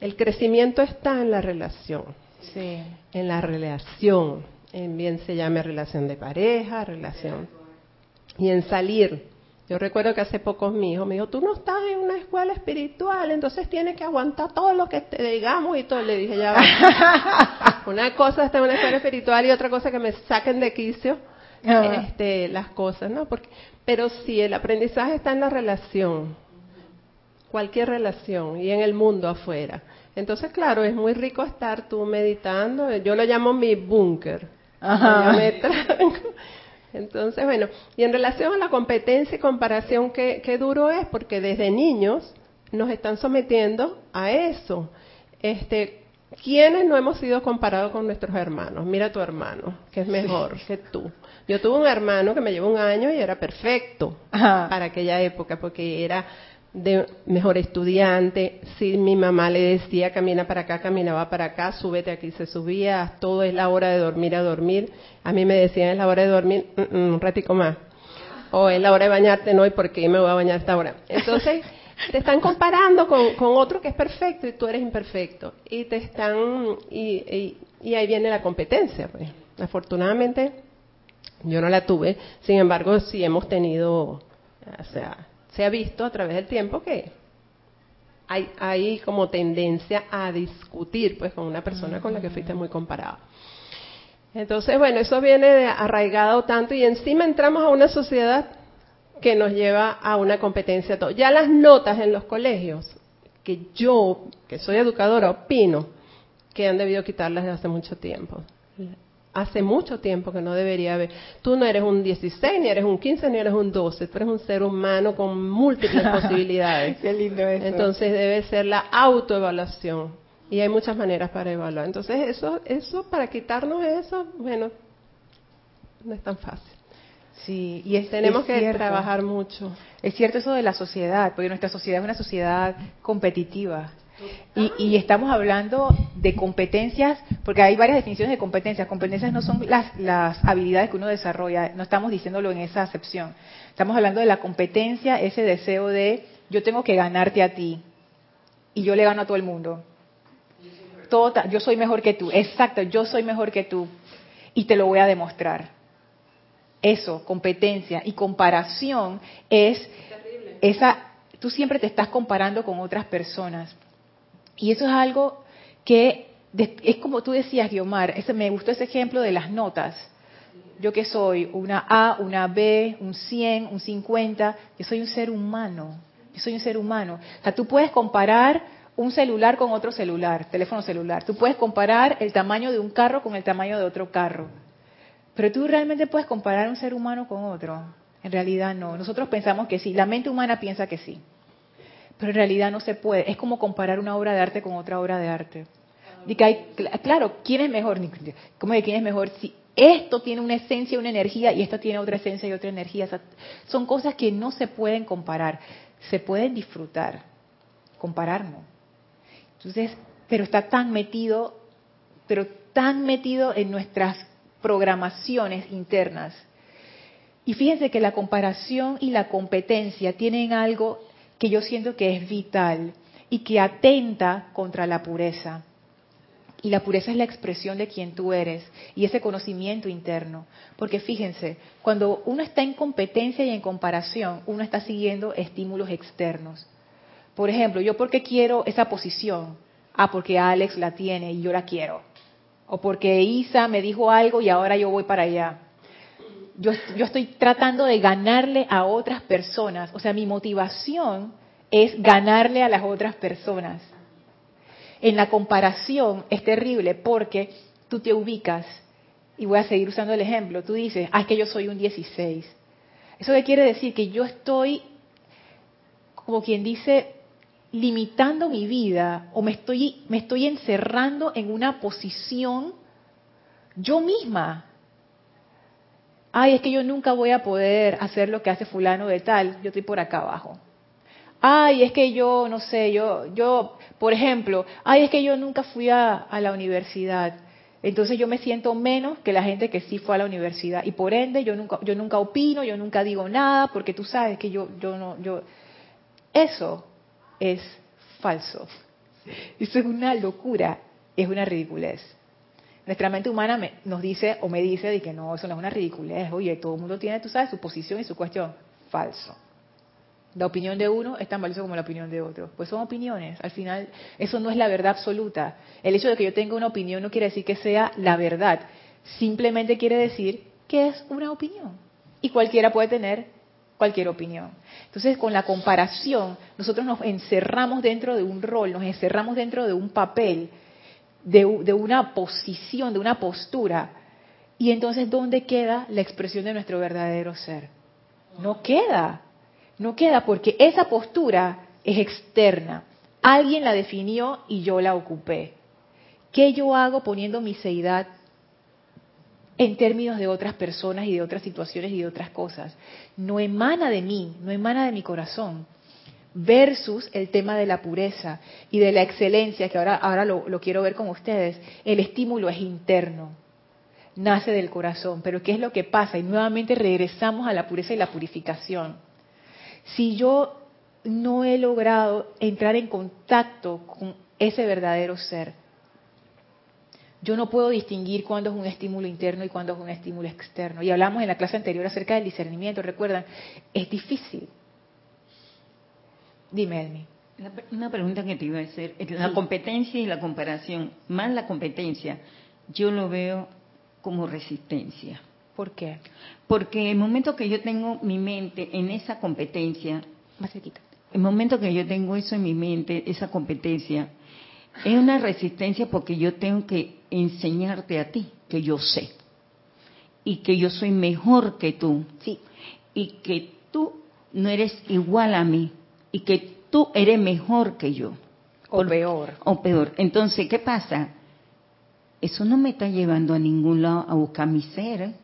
el crecimiento está en la relación. Sí. En la relación, en bien se llame relación de pareja, relación y en salir yo recuerdo que hace poco mi hijo me dijo, tú no estás en una escuela espiritual, entonces tienes que aguantar todo lo que te digamos y todo. Le dije, ya va. una cosa está en una escuela espiritual y otra cosa que me saquen de quicio este, las cosas, ¿no? Porque, pero sí, el aprendizaje está en la relación, cualquier relación y en el mundo afuera. Entonces, claro, es muy rico estar tú meditando. Yo lo llamo mi búnker. Me entonces, bueno, y en relación a la competencia y comparación, ¿qué, duro es? Porque desde niños nos están sometiendo a eso. Este, ¿Quiénes no hemos sido comparados con nuestros hermanos? Mira a tu hermano, que es mejor que tú. Yo tuve un hermano que me llevó un año y era perfecto para aquella época, porque era de mejor estudiante, si mi mamá le decía camina para acá, caminaba para acá, súbete aquí, se subía, todo es la hora de dormir a dormir, a mí me decían es la hora de dormir, mm, mm, un ratico más, o es la hora de bañarte, no, y por qué me voy a bañar esta hora. Entonces, te están comparando con, con, otro que es perfecto y tú eres imperfecto, y te están, y, y ahí viene la competencia, pues. Afortunadamente, yo no la tuve, sin embargo, sí hemos tenido, o sea, se ha visto a través del tiempo que hay, hay como tendencia a discutir pues con una persona con la que fuiste muy comparado. Entonces, bueno, eso viene arraigado tanto y encima entramos a una sociedad que nos lleva a una competencia. Ya las notas en los colegios, que yo, que soy educadora, opino que han debido quitarlas desde hace mucho tiempo hace mucho tiempo que no debería haber. Tú no eres un 16, ni eres un 15, ni eres un 12. Tú eres un ser humano con múltiples posibilidades. Qué lindo eso. Entonces debe ser la autoevaluación. Y hay muchas maneras para evaluar. Entonces eso, eso para quitarnos eso, bueno, no es tan fácil. Sí, y tenemos que trabajar mucho. Es cierto eso de la sociedad, porque nuestra sociedad es una sociedad competitiva. Y, estamos hablando de competencias, porque hay varias definiciones de competencias. Competencias no son las, las habilidades que uno desarrolla, no estamos diciéndolo en esa acepción. Estamos hablando de la competencia, ese deseo de yo tengo que ganarte a ti y yo le gano a todo el mundo. Todo, yo soy mejor que tú, exacto, yo soy mejor que tú y te lo voy a demostrar. Eso, competencia y comparación es esa, tú siempre te estás comparando con otras personas y eso es algo que es como tú decías, Guiomar, ese, me gustó ese ejemplo de las notas. Yo que soy una A, una B, un 100, un 50, yo soy un ser humano. Yo soy un ser humano. O sea, tú puedes comparar un celular con otro celular, teléfono celular. Tú puedes comparar el tamaño de un carro con el tamaño de otro carro. Pero tú realmente puedes comparar un ser humano con otro. En realidad no. Nosotros pensamos que sí. La mente humana piensa que sí pero en realidad no se puede. Es como comparar una obra de arte con otra obra de arte. De que hay, claro, ¿quién es mejor? ¿Cómo de quién es mejor? Si esto tiene una esencia, una energía y esto tiene otra esencia y otra energía. son cosas que no se pueden comparar, se pueden disfrutar, comparar no. Entonces, pero está tan metido, pero tan metido en nuestras programaciones internas. Y fíjense que la comparación y la competencia tienen algo que yo siento que es vital y que atenta contra la pureza. Y la pureza es la expresión de quien tú eres y ese conocimiento interno. Porque fíjense, cuando uno está en competencia y en comparación, uno está siguiendo estímulos externos. Por ejemplo, yo porque quiero esa posición, ah, porque Alex la tiene y yo la quiero. O porque Isa me dijo algo y ahora yo voy para allá. Yo, yo estoy tratando de ganarle a otras personas. O sea, mi motivación es ganarle a las otras personas en la comparación es terrible porque tú te ubicas, y voy a seguir usando el ejemplo, tú dices, ah, es que yo soy un 16. ¿Eso qué quiere decir? Que yo estoy, como quien dice, limitando mi vida o me estoy, me estoy encerrando en una posición yo misma. Ay, es que yo nunca voy a poder hacer lo que hace fulano de tal, yo estoy por acá abajo ay, es que yo, no sé, yo, yo, por ejemplo, ay, es que yo nunca fui a, la universidad. Entonces yo me siento menos que la gente que sí fue a la universidad y por ende yo nunca, yo nunca opino, yo nunca digo nada porque tú sabes que yo, yo no, yo, eso es falso. Eso es una locura, es una ridiculez. Nuestra mente humana nos dice o me dice de que no, eso no es una ridiculez. Oye, todo el mundo tiene, tú sabes, su posición y su cuestión. Falso. La opinión de uno es tan valiosa como la opinión de otro. Pues son opiniones. Al final, eso no es la verdad absoluta. El hecho de que yo tenga una opinión no quiere decir que sea la verdad. Simplemente quiere decir que es una opinión. Y cualquiera puede tener cualquier opinión. Entonces, con la comparación, nosotros nos encerramos dentro de un rol, nos encerramos dentro de un papel, de, una posición, de una postura. Y entonces, ¿dónde queda la expresión de nuestro verdadero ser? No queda. No queda porque esa postura es externa. Alguien la definió y yo la ocupé. ¿Qué yo hago poniendo mi seidad en términos de otras personas y de otras situaciones y de otras cosas? No emana de mí, no emana de mi corazón. Versus el tema de la pureza y de la excelencia, que ahora, ahora lo, lo quiero ver con ustedes. El estímulo es interno, nace del corazón. Pero ¿qué es lo que pasa? Y nuevamente regresamos a la pureza y la purificación si yo no he logrado entrar en contacto con ese verdadero ser, yo no puedo distinguir cuándo es un estímulo interno y cuándo es un estímulo externo. Y hablamos en la clase anterior acerca del discernimiento, recuerdan, es difícil. Dime, Elmi. Una pregunta que te iba a hacer, la competencia y la comparación, más la competencia, yo lo veo como resistencia. ¿Por qué? Porque el momento que yo tengo mi mente en esa competencia, más cerquita. El momento que yo tengo eso en mi mente, esa competencia, es una resistencia porque yo tengo que enseñarte a ti que yo sé y que yo soy mejor que tú. Sí. Y que tú no eres igual a mí y que tú eres mejor que yo. O peor. O peor. Entonces, ¿qué pasa? Eso no me está llevando a ningún lado a buscar mi ser.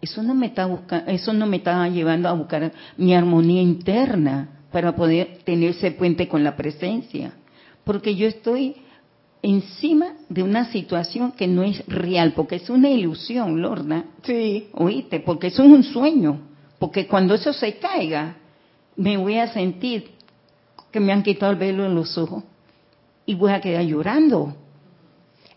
eso no me está buscando, eso no me está llevando a buscar mi armonía interna para poder tener ese puente con la presencia, porque yo estoy encima de una situación que no es real, porque es una ilusión, Lorna. Sí. Oíste, porque eso es un sueño, porque cuando eso se caiga, me voy a sentir que me han quitado el velo en los ojos y voy a quedar llorando.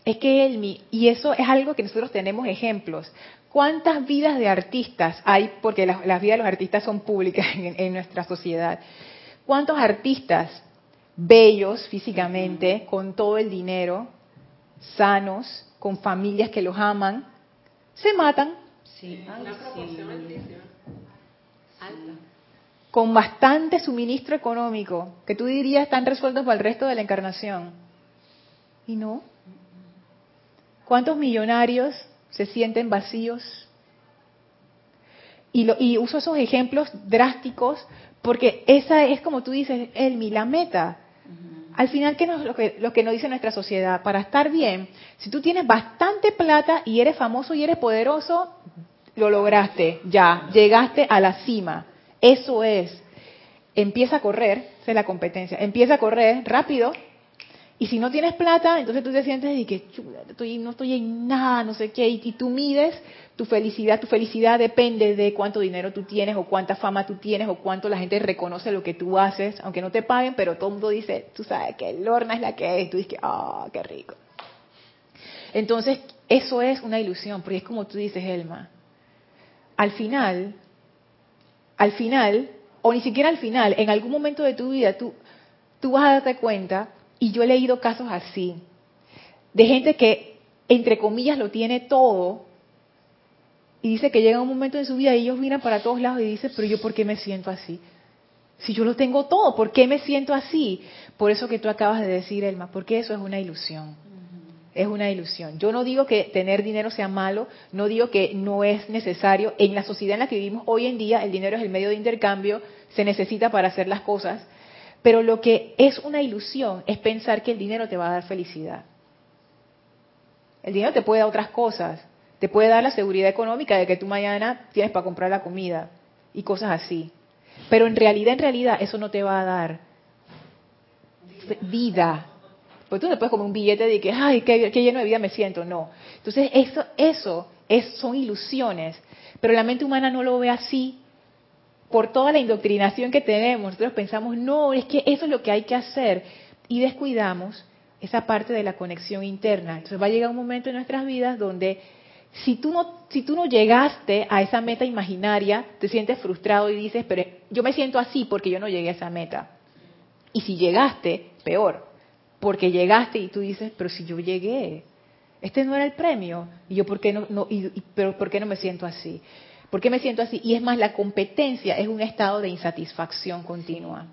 Es que él, y eso es algo que nosotros tenemos ejemplos. ¿Cuántas vidas de artistas hay? Porque las, vidas de los artistas son públicas en, nuestra sociedad. ¿Cuántos artistas bellos físicamente, con todo el dinero, sanos, con familias que los aman, se matan? Sí, Con bastante suministro económico, que tú dirías están resueltos para el resto de la encarnación. Y no. ¿Cuántos millonarios se sienten vacíos. Y, uso esos ejemplos drásticos porque esa es como tú dices, Elmi, la meta. Al final, ¿qué nos, lo, que, lo que nos dice nuestra sociedad? Para estar bien, si tú tienes bastante plata y eres famoso y eres poderoso, lo lograste, ya, llegaste a la cima. Eso es. Empieza a correr, esa es la competencia, empieza a correr rápido. Y si no tienes plata, entonces tú te sientes y que estoy, no estoy en nada, no sé qué, y, tú mides tu felicidad. Tu felicidad depende de cuánto dinero tú tienes, o cuánta fama tú tienes, o cuánto la gente reconoce lo que tú haces, aunque no te paguen, pero todo el mundo dice, tú sabes que Lorna es la que es, tú dices, ah, qué rico. Entonces, eso es una ilusión, porque es como tú dices, Elma. Al final, al final, o ni siquiera al final, en algún momento de tu vida, tú, tú vas a darte cuenta, y yo he leído casos así, de gente que, entre comillas, lo tiene todo, y dice que llega un momento en su vida y ellos miran para todos lados y dicen, pero yo por qué me siento así? Si yo lo tengo todo, ¿por qué me siento así? Por eso que tú acabas de decir, Elma, porque eso es una ilusión. Es una ilusión. Yo no digo que tener dinero sea malo, no digo que no es necesario. En la sociedad en la que vivimos hoy en día, el dinero es el medio de intercambio, se necesita para hacer las cosas. Pero lo que es una ilusión es pensar que el dinero te va a dar felicidad. El dinero te puede dar otras cosas, te puede dar la seguridad económica de que tú mañana tienes para comprar la comida y cosas así. Pero en realidad, en realidad, eso no te va a dar vida. Porque tú no puedes un billete de que, ay, qué, qué, lleno de vida me siento. No. Entonces, eso, eso es, son ilusiones. Pero la mente humana no lo ve así por toda la indoctrinación que tenemos. Nosotros pensamos, no, es que eso es lo que hay que hacer. Y descuidamos esa parte de la conexión interna. Entonces va a llegar un momento en nuestras vidas donde si tú no si tú no llegaste a esa meta imaginaria, te sientes frustrado y dices, pero yo me siento así porque yo no llegué a esa meta. Y si llegaste, peor, porque llegaste y tú dices, pero si yo llegué, este no era el premio, y yo por qué no, no y, y, pero por qué no me siento así? ¿Por qué me siento así? Y es más, la competencia es un estado de insatisfacción continua.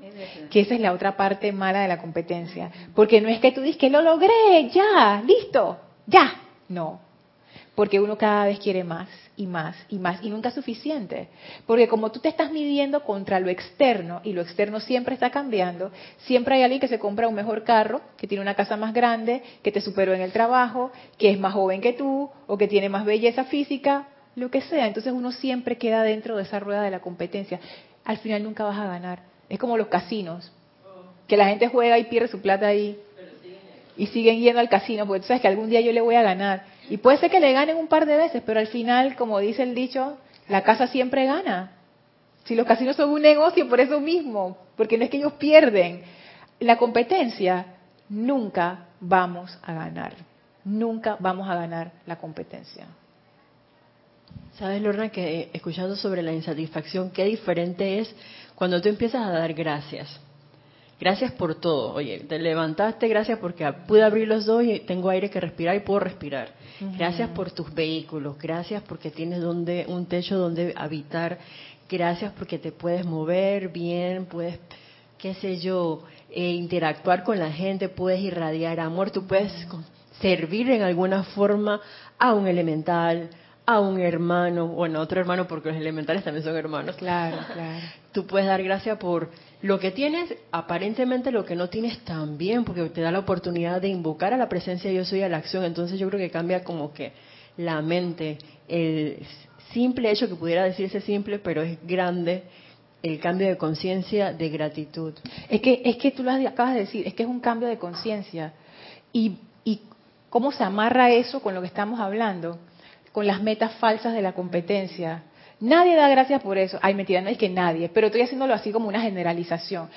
Que esa es la otra parte mala de la competencia. Porque no es que tú dices que lo logré, ya, listo, ya. No, porque uno cada vez quiere más y más y más y nunca es suficiente. Porque como tú te estás midiendo contra lo externo y lo externo siempre está cambiando, siempre hay alguien que se compra un mejor carro, que tiene una casa más grande, que te superó en el trabajo, que es más joven que tú o que tiene más belleza física, lo que sea. Entonces uno siempre queda dentro de esa rueda de la competencia. Al final nunca vas a ganar. Es como los casinos, que la gente juega y pierde su plata ahí y siguen yendo al casino, porque tú sabes que algún día yo le voy a ganar. Y puede ser que le ganen un par de veces, pero al final, como dice el dicho, la casa siempre gana. Si los casinos son un negocio, por eso mismo, porque no es que ellos pierden. La competencia, nunca vamos a ganar. Nunca vamos a ganar la competencia. Sabes, Lorna, que escuchando sobre la insatisfacción, qué diferente es cuando tú empiezas a dar gracias. Gracias por todo. Oye, te levantaste, gracias porque pude abrir los dos y tengo aire que respirar y puedo respirar. Uh -huh. Gracias por tus vehículos, gracias porque tienes donde un techo donde habitar, gracias porque te puedes mover bien, puedes, qué sé yo, eh, interactuar con la gente, puedes irradiar amor, tú puedes servir en alguna forma a un elemental, a un hermano, bueno, otro hermano porque los elementales también son hermanos. Claro, claro. Tú puedes dar gracias por lo que tienes, aparentemente lo que no tienes también, porque te da la oportunidad de invocar a la presencia yo soy a la acción. Entonces yo creo que cambia como que la mente, el simple hecho que pudiera decirse simple, pero es grande, el cambio de conciencia de gratitud. Es que, es que tú lo acabas de decir, es que es un cambio de conciencia. Y, y cómo se amarra eso con lo que estamos hablando, con las metas falsas de la competencia Nadie da gracias por eso. Ay, mentira, no es que nadie, pero estoy haciéndolo así como una generalización.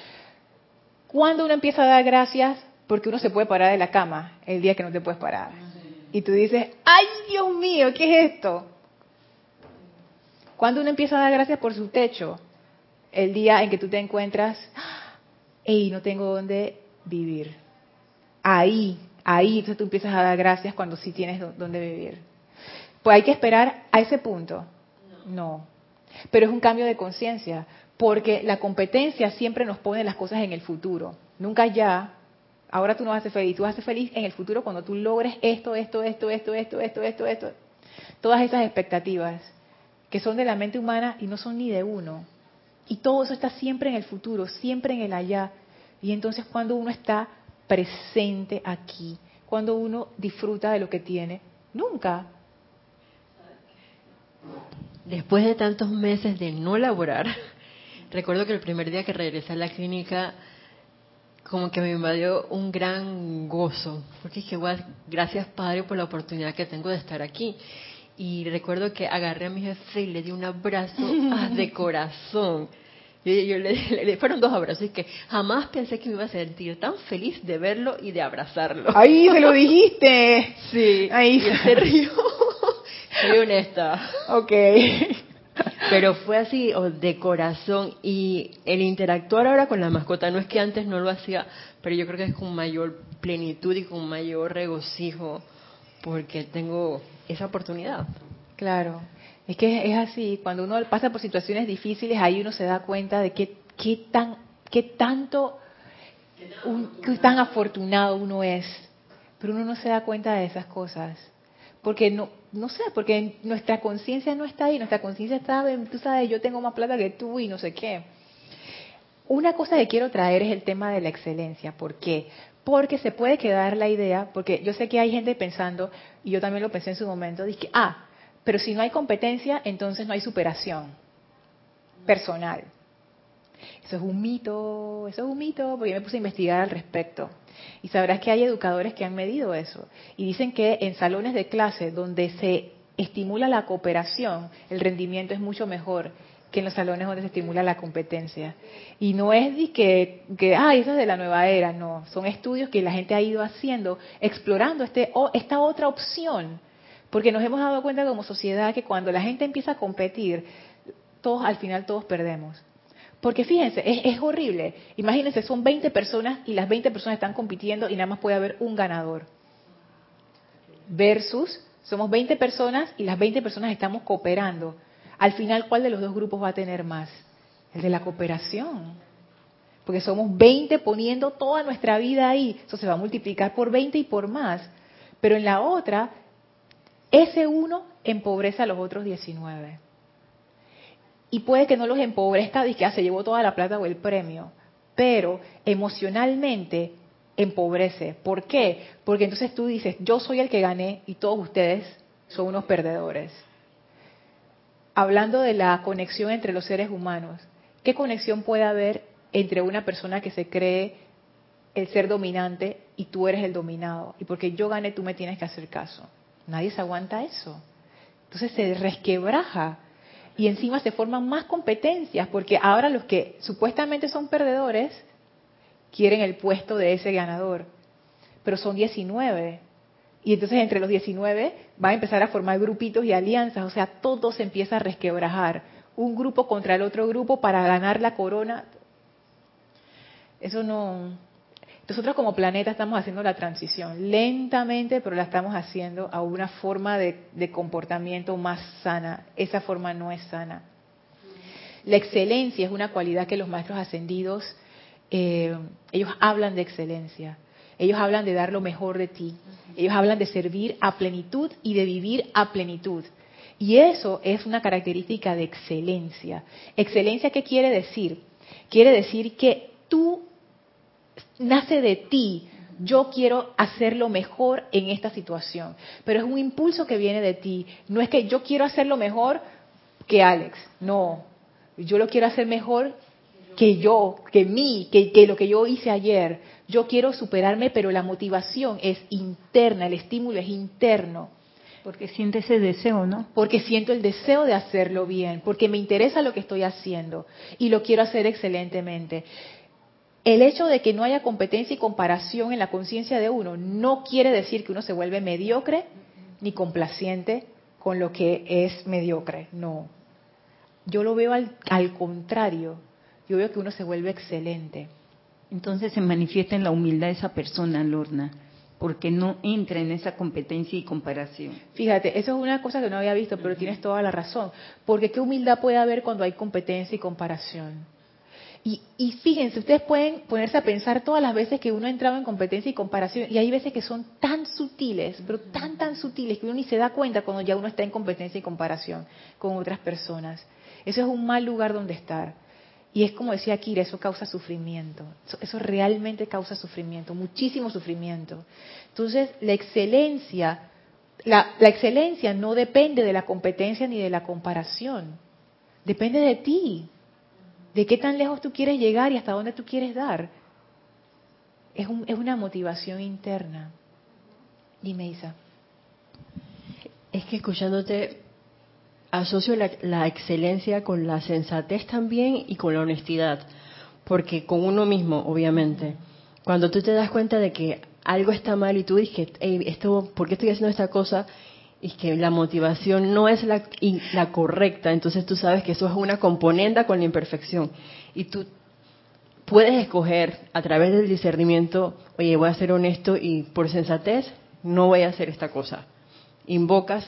Cuando uno empieza a dar gracias porque uno se puede parar de la cama el día que no te puedes parar. Y tú dices, ay, Dios mío, ¿qué es esto? Cuando uno empieza a dar gracias por su techo, el día en que tú te encuentras, hey, no tengo dónde vivir. Ahí, ahí, entonces tú empiezas a dar gracias cuando sí tienes dónde vivir. Pues hay que esperar a ese punto no. Pero es un cambio de conciencia, porque la competencia siempre nos pone las cosas en el futuro, nunca ya. Ahora tú no vas a ser feliz, tú vas a ser feliz en el futuro cuando tú logres esto, esto, esto, esto, esto, esto, esto, esto. Todas esas expectativas que son de la mente humana y no son ni de uno. Y todo eso está siempre en el futuro, siempre en el allá. Y entonces cuando uno está presente aquí, cuando uno disfruta de lo que tiene. Nunca. Después de tantos meses de no laborar, recuerdo que el primer día que regresé a la clínica, como que me invadió un gran gozo, porque dije, gracias Padre por la oportunidad que tengo de estar aquí. Y recuerdo que agarré a mi jefe y le di un abrazo de corazón. Yo, le, le, fueron dos abrazos y que jamás pensé que me iba a sentir tan feliz de verlo y de abrazarlo. ¡Ay, se lo dijiste! Sí. Ahí se rió. Soy honesta. Ok. Pero fue así, de corazón. Y el interactuar ahora con la mascota, no es que antes no lo hacía, pero yo creo que es con mayor plenitud y con mayor regocijo, porque tengo esa oportunidad. Claro. Es que es así, cuando uno pasa por situaciones difíciles, ahí uno se da cuenta de qué, qué, tan, qué tanto, qué tan afortunado uno es. Pero uno no se da cuenta de esas cosas. Porque no, no sé, porque nuestra conciencia no está ahí, nuestra conciencia está, tú sabes, yo tengo más plata que tú y no sé qué. Una cosa que quiero traer es el tema de la excelencia. ¿Por qué? Porque se puede quedar la idea, porque yo sé que hay gente pensando, y yo también lo pensé en su momento, dije, ah, pero si no hay competencia, entonces no hay superación personal. Eso es un mito, eso es un mito, porque yo me puse a investigar al respecto. Y sabrás que hay educadores que han medido eso. Y dicen que en salones de clase donde se estimula la cooperación, el rendimiento es mucho mejor que en los salones donde se estimula la competencia. Y no es de que, que ah, eso es de la nueva era, no. Son estudios que la gente ha ido haciendo, explorando este, esta otra opción porque nos hemos dado cuenta como sociedad que cuando la gente empieza a competir, todos al final todos perdemos. Porque fíjense, es, horrible. Imagínense, son 20 personas y las 20 personas están compitiendo y nada más puede haber un ganador. Versus, somos 20 personas y las 20 personas estamos cooperando. Al final, ¿cuál de los dos grupos va a tener más? El de la cooperación. Porque somos 20 poniendo toda nuestra vida ahí. Eso se va a multiplicar por 20 y por más. Pero en la otra, ese uno empobrece a los otros 19. Y puede que no los empobrezca y que ah, se llevó toda la plata o el premio, pero emocionalmente empobrece. ¿Por qué? Porque entonces tú dices, yo soy el que gané y todos ustedes son unos perdedores. Hablando de la conexión entre los seres humanos, ¿qué conexión puede haber entre una persona que se cree el ser dominante y tú eres el dominado? Y porque yo gané, tú me tienes que hacer caso. Nadie se aguanta eso. Entonces se resquebraja y encima se forman más competencias porque ahora los que supuestamente son perdedores quieren el puesto de ese ganador, pero son 19. Y entonces entre los 19 va a empezar a formar grupitos y alianzas, o sea, todo se empieza a resquebrajar. Un grupo contra el otro grupo para ganar la corona. Eso no, nosotros como planeta estamos haciendo la transición lentamente, pero la estamos haciendo a una forma de, comportamiento más sana. Esa forma no es sana. La excelencia es una cualidad que los maestros ascendidos, eh, ellos hablan de excelencia. Ellos hablan de dar lo mejor de ti. Ellos hablan de servir a plenitud y de vivir a plenitud. Y eso es una característica de excelencia. ¿Excelencia qué quiere decir? Quiere decir que tú nace de ti. Yo quiero hacerlo mejor en esta situación. Pero es un impulso que viene de ti. No es que yo quiero hacerlo mejor que Alex. No. Yo lo quiero hacer mejor que yo, que mí, que, que lo que yo hice ayer. Yo quiero superarme, pero la motivación es interna, el estímulo es interno. Porque siente ese deseo, ¿no? Porque siento el deseo de hacerlo bien, porque me interesa lo que estoy haciendo y lo quiero hacer excelentemente. El hecho de que no haya competencia y comparación en la conciencia de uno no quiere decir que uno se vuelve mediocre ni complaciente con lo que es mediocre, no. Yo lo veo al, contrario, yo veo que uno se vuelve excelente. Entonces se manifiesta en la humildad de esa persona, Lorna, porque no entra en esa competencia y comparación. Fíjate, eso es una cosa que no había visto, pero tienes toda la razón. Porque qué humildad puede haber cuando hay competencia y comparación. Y, fíjense, ustedes pueden ponerse a pensar todas las veces que uno ha entrado en competencia y comparación, y hay veces que son tan sutiles, pero tan, tan sutiles, que uno ni se da cuenta cuando ya uno está en competencia y comparación con otras personas. Eso es un mal lugar donde estar. Y es como decía Kira, eso causa sufrimiento. Eso, eso, realmente causa sufrimiento, muchísimo sufrimiento. Entonces, la excelencia, la, la, excelencia no depende de la competencia ni de la comparación. Depende de ti. De qué tan lejos tú quieres llegar y hasta dónde tú quieres dar. Es, un, es una motivación interna. Dime, Isa. Es que escuchándote asocio la, la, excelencia con la sensatez también y con la honestidad, porque con uno mismo, obviamente, cuando tú te das cuenta de que algo está mal y tú dices, hey, esto, ¿por qué estoy haciendo esta cosa? Y que la motivación no es la, la correcta, entonces tú sabes que eso es una componenda con la imperfección. Y tú puedes escoger a través del discernimiento, oye, voy a ser honesto y por sensatez no voy a hacer esta cosa. Invocas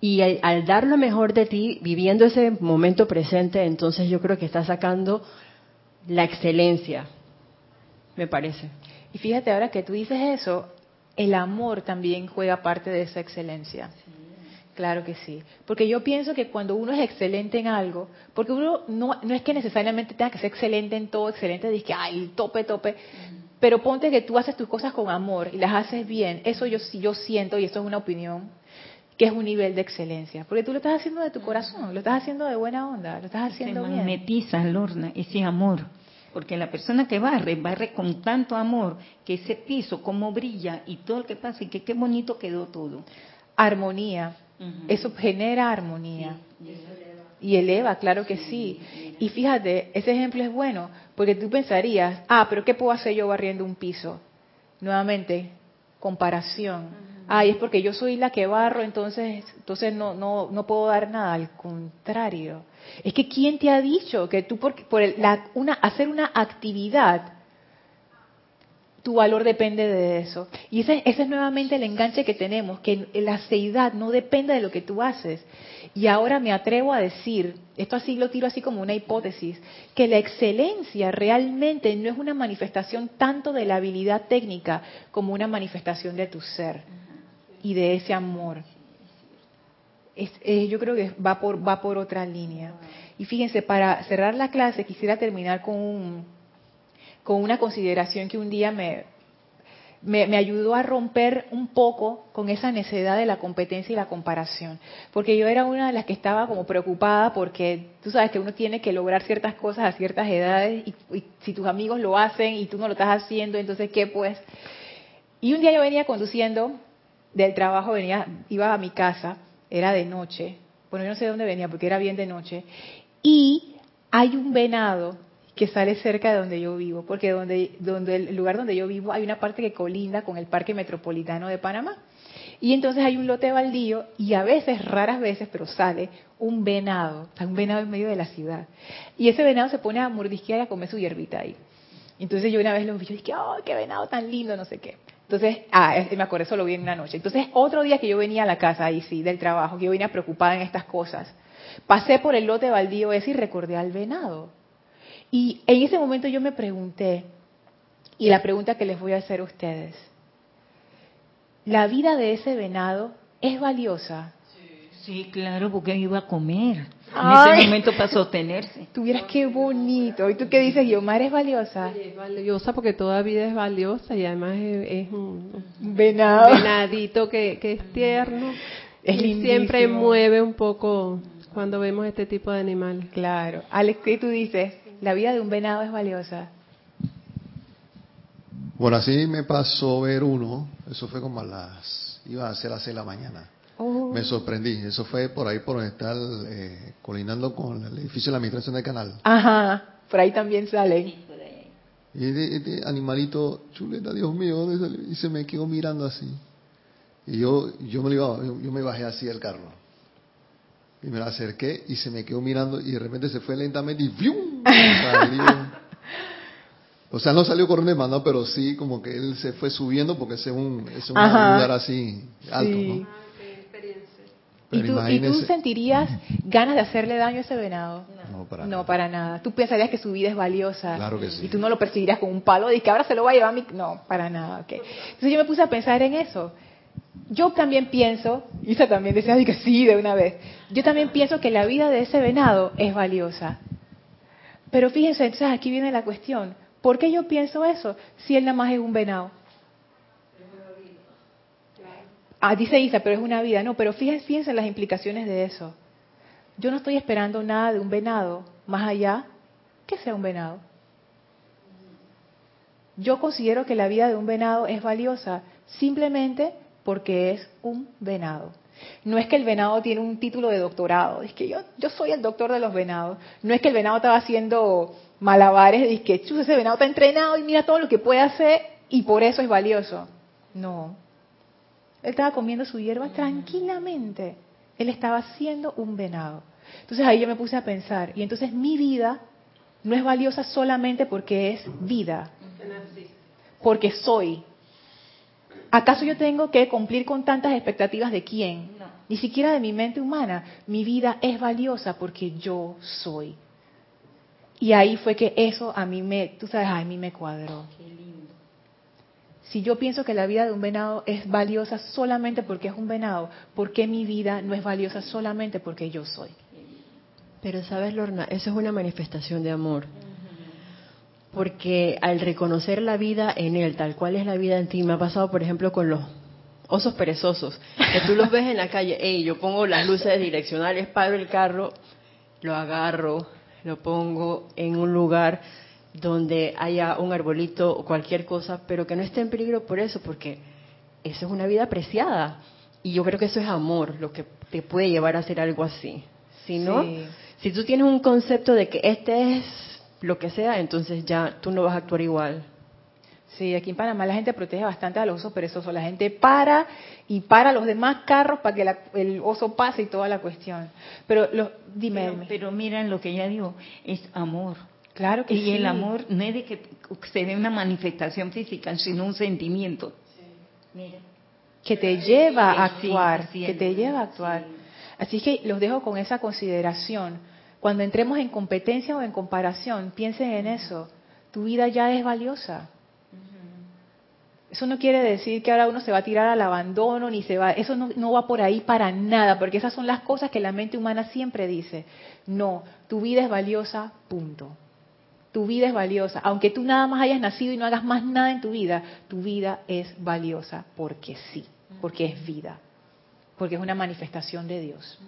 y al, al, dar lo mejor de ti, viviendo ese momento presente, entonces yo creo que estás sacando la excelencia, me parece. Y fíjate ahora que tú dices eso, el amor también juega parte de esa excelencia. Claro que sí. Porque yo pienso que cuando uno es excelente en algo, porque uno no, no es que necesariamente tenga que ser excelente en todo, excelente, que, ay, tope, tope. Pero ponte que tú haces tus cosas con amor y las haces bien. Eso yo, yo siento, y esto es una opinión, que es un nivel de excelencia. Porque tú lo estás haciendo de tu corazón, lo estás haciendo de buena onda, lo estás haciendo Se bien. magnetiza, Lorna, ese amor. Porque la persona que barre, barre con tanto amor, que ese piso, cómo brilla y todo lo que pasa, y que qué bonito quedó todo. Armonía. Uh -huh. Eso genera armonía. Sí. Y eleva, claro que sí. Y fíjate, ese ejemplo es bueno, porque tú pensarías, ah, pero ¿qué puedo hacer yo barriendo un piso? Nuevamente, comparación ay, es porque yo soy la que barro, entonces, entonces no, no, no puedo dar nada. Al contrario, es que quién te ha dicho que tú por, por el, la, una, hacer una actividad, tu valor depende de eso. Y ese, ese, es nuevamente el enganche que tenemos, que la seidad no depende de lo que tú haces. Y ahora me atrevo a decir, esto así lo tiro así como una hipótesis, que la excelencia realmente no es una manifestación tanto de la habilidad técnica como una manifestación de tu ser y de ese amor. Es, es, yo creo que va por, va por otra línea. Y fíjense, para cerrar la clase quisiera terminar con, un, con una consideración que un día me, me, me, ayudó a romper un poco con esa necedad de la competencia y la comparación. Porque yo era una de las que estaba como preocupada porque tú sabes que uno tiene que lograr ciertas cosas a ciertas edades y, y si tus amigos lo hacen y tú no lo estás haciendo, entonces ¿qué pues? Y un día yo venía conduciendo del trabajo venía, iba a mi casa, era de noche, bueno, yo no sé de dónde venía porque era bien de noche, y hay un venado que sale cerca de donde yo vivo, porque donde, donde el lugar donde yo vivo hay una parte que colinda con el Parque Metropolitano de Panamá. Y entonces hay un lote baldío y a veces, raras veces, pero sale un venado, un venado en medio de la ciudad. Y ese venado se pone a mordisquear y a comer su hierbita ahí. Entonces yo una vez lo vi, yo dije, oh, qué venado tan lindo, no sé qué. Entonces, ah, me acuerdo, eso lo vi en una noche. Entonces, otro día que yo venía a la casa, ahí sí, del trabajo, que yo venía preocupada en estas cosas, pasé por el lote baldío ese y recordé al venado. Y en ese momento yo me pregunté, y la pregunta que les voy a hacer a ustedes, ¿la vida de ese venado es valiosa? Sí, claro, porque iba a comer. Ay, en ese momento para sostenerse. Tuvieras qué bonito. ¿Y tú qué dices, Guiomar? ¿Es valiosa? Sí, es valiosa porque toda vida es valiosa y además es, es un venado. venadito que, que es tierno. Es y siempre mueve un poco cuando vemos este tipo de animales. Claro. Alex, ¿qué tú dices? ¿La vida de un venado es valiosa? Bueno, así me pasó ver uno. Eso fue como a las... Iba a ser a las 6 de la mañana. Oh. Me sorprendí. Eso fue por ahí por donde está el, eh, colinando con el edificio de la administración del canal. Ajá, por ahí también sale. Y este, este, animalito, chuleta, Dios mío. Y se me quedó mirando así. Y yo, yo me iba, yo, yo, me bajé así del carro. Y me la acerqué y se me quedó mirando y de repente se fue lentamente y ¡fium! Salió. O sea, no salió corriendo ¿no? pero sí como que él se fue subiendo porque ese es un, es un lugar así alto, sí. ¿no? ¿Y tú, ¿Y tú, sentirías ganas de hacerle daño a ese venado? No, para, no, nada. para nada. Tú pensarías que su vida es valiosa. Claro que sí. Y tú no lo perseguirías con un palo y que ahora se lo va a llevar a mi... No, para nada. Okay. Entonces yo me puse a pensar en eso. Yo también pienso, Isa también decía que sí de una vez, yo también pienso que la vida de ese venado es valiosa. Pero fíjense, entonces aquí viene la cuestión. ¿Por qué yo pienso eso si él nada más es un venado? Ah, dice Isa, pero es una vida. No, pero fíjense, fíjense en las implicaciones de eso. Yo no estoy esperando nada de un venado más allá que sea un venado. Yo considero que la vida de un venado es valiosa simplemente porque es un venado. No es que el venado tiene un título de doctorado, es que yo, yo soy el doctor de los venados. No es que el venado estaba haciendo malabares, es que ese venado está entrenado y mira todo lo que puede hacer y por eso es valioso. No. Él estaba comiendo su hierba tranquilamente. Él estaba siendo un venado. Entonces ahí yo me puse a pensar, y entonces mi vida no es valiosa solamente porque es vida, porque soy. ¿Acaso yo tengo que cumplir con tantas expectativas de quién? Ni siquiera de mi mente humana. Mi vida es valiosa porque yo soy. Y ahí fue que eso a mí me, tú sabes, a mí me cuadró. Si yo pienso que la vida de un venado es valiosa solamente porque es un venado, ¿por qué mi vida no es valiosa solamente porque yo soy? Pero sabes, Lorna, eso es una manifestación de amor. Porque al reconocer la vida en él, tal cual es la vida en ti, me ha pasado, por ejemplo, con los osos perezosos, que tú los ves en la calle, hey, yo pongo las luces direccionales, paro el carro, lo agarro, lo pongo en un lugar donde haya un arbolito o cualquier cosa, pero que no esté en peligro por eso, porque eso es una vida apreciada. Y yo creo que eso es amor, lo que te puede llevar a hacer algo así. Si no, si tú tienes un concepto de que este es lo que sea, entonces ya tú no vas a actuar igual. Sí, aquí en Panamá la gente protege bastante a los osos perezosos. La gente para y para los demás carros para que el oso pase y toda la cuestión. Pero lo, dime. Pero, pero miren lo que ella dijo, es amor. Claro que y sí. el amor no es de que se dé una manifestación física, sino un sentimiento. Mira. Que te lleva a actuar, que te lleva a actuar. Así que los dejo con esa consideración. Cuando entremos en competencia o en comparación, piensen en eso. Tu vida ya es valiosa. Eso no quiere decir que ahora uno se va a tirar al abandono, ni se va, eso no, no, va por ahí para nada, porque esas son las cosas que la mente humana siempre dice. No, tu vida es valiosa, punto. Tu vida es valiosa. Aunque tú nada más hayas nacido y no hagas más nada en tu vida, tu vida es valiosa porque sí, porque es vida, porque es una manifestación de Dios,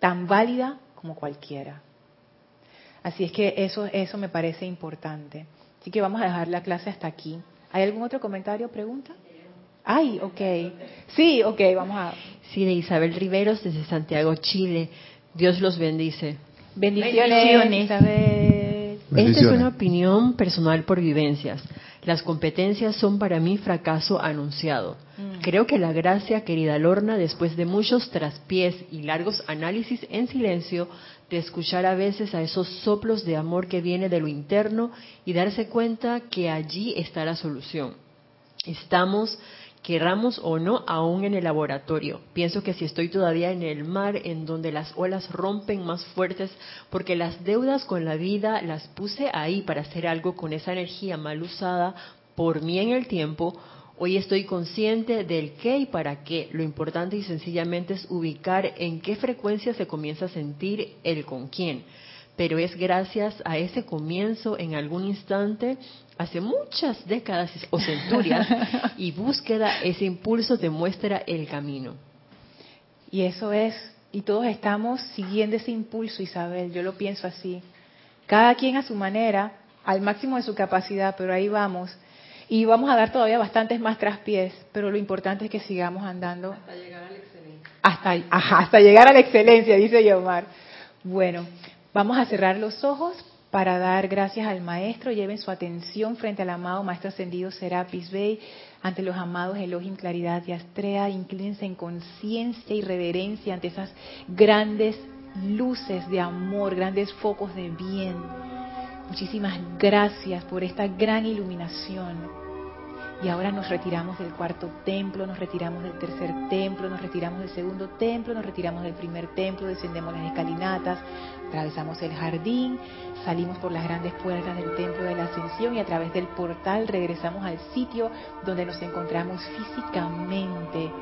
tan válida como cualquiera. Así es que eso, eso me parece importante. Así que vamos a dejar la clase hasta aquí. ¿Hay algún otro comentario o pregunta? Ay, ok. Sí, ok, vamos a... Sí, de Isabel Riveros desde Santiago, Chile. Dios los bendice. Bendiciones, Bendiciones. Isabel. Esta es una opinión personal por vivencias. Las competencias son para mí fracaso anunciado. Mm. Creo que la gracia, querida Lorna, después de muchos traspiés y largos análisis en silencio, de escuchar a veces a esos soplos de amor que viene de lo interno y darse cuenta que allí está la solución. Estamos, querramos o no, aún en el laboratorio. Pienso que si estoy todavía en el mar, en donde las olas rompen más fuertes, porque las deudas con la vida las puse ahí para hacer algo con esa energía mal usada por mí en el tiempo, Hoy estoy consciente del qué y para qué. Lo importante y sencillamente es ubicar en qué frecuencia se comienza a sentir el con quién. Pero es gracias a ese comienzo en algún instante, hace muchas décadas o centurias, y búsqueda, ese impulso te muestra el camino. Y eso es, y todos estamos siguiendo ese impulso, Isabel, yo lo pienso así. Cada quien a su manera, al máximo de su capacidad, pero ahí vamos y vamos a dar todavía bastantes más traspiés, pero lo importante es que sigamos andando. Hasta llegar a la excelencia. Hasta, ajá, hasta llegar a la excelencia, dice Yomar. Bueno, vamos a cerrar los ojos para dar gracias al Maestro. Lleven su atención frente al amado Maestro Ascendido Serapis Bey, ante los amados Elohim, Claridad y Astrea. Inclínense en conciencia y reverencia ante esas grandes luces de amor, grandes focos de bien. Muchísimas gracias por esta gran iluminación. Y ahora nos retiramos del cuarto templo, nos retiramos del tercer templo, nos retiramos del segundo templo, nos retiramos del primer templo, descendemos las escalinatas, atravesamos el jardín, salimos por las grandes puertas del templo de la ascensión y a través del portal regresamos al sitio donde nos encontramos físicamente,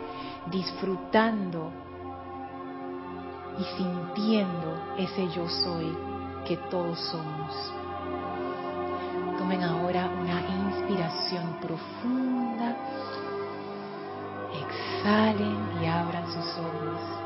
disfrutando y sintiendo ese yo soy que todos somos. Tomen ahora una inspiración profunda. Exhalen y abran sus ojos.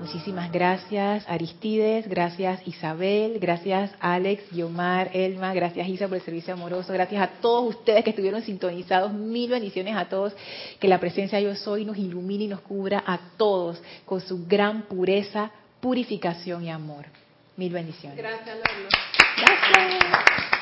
Muchísimas gracias Aristides, gracias Isabel, gracias Alex, Yomar, Elma, gracias Isa por el servicio amoroso, gracias a todos ustedes que estuvieron sintonizados, mil bendiciones a todos, que la presencia yo soy nos ilumine y nos cubra a todos con su gran pureza, purificación y amor. Mil bendiciones. Gracias, Gracias.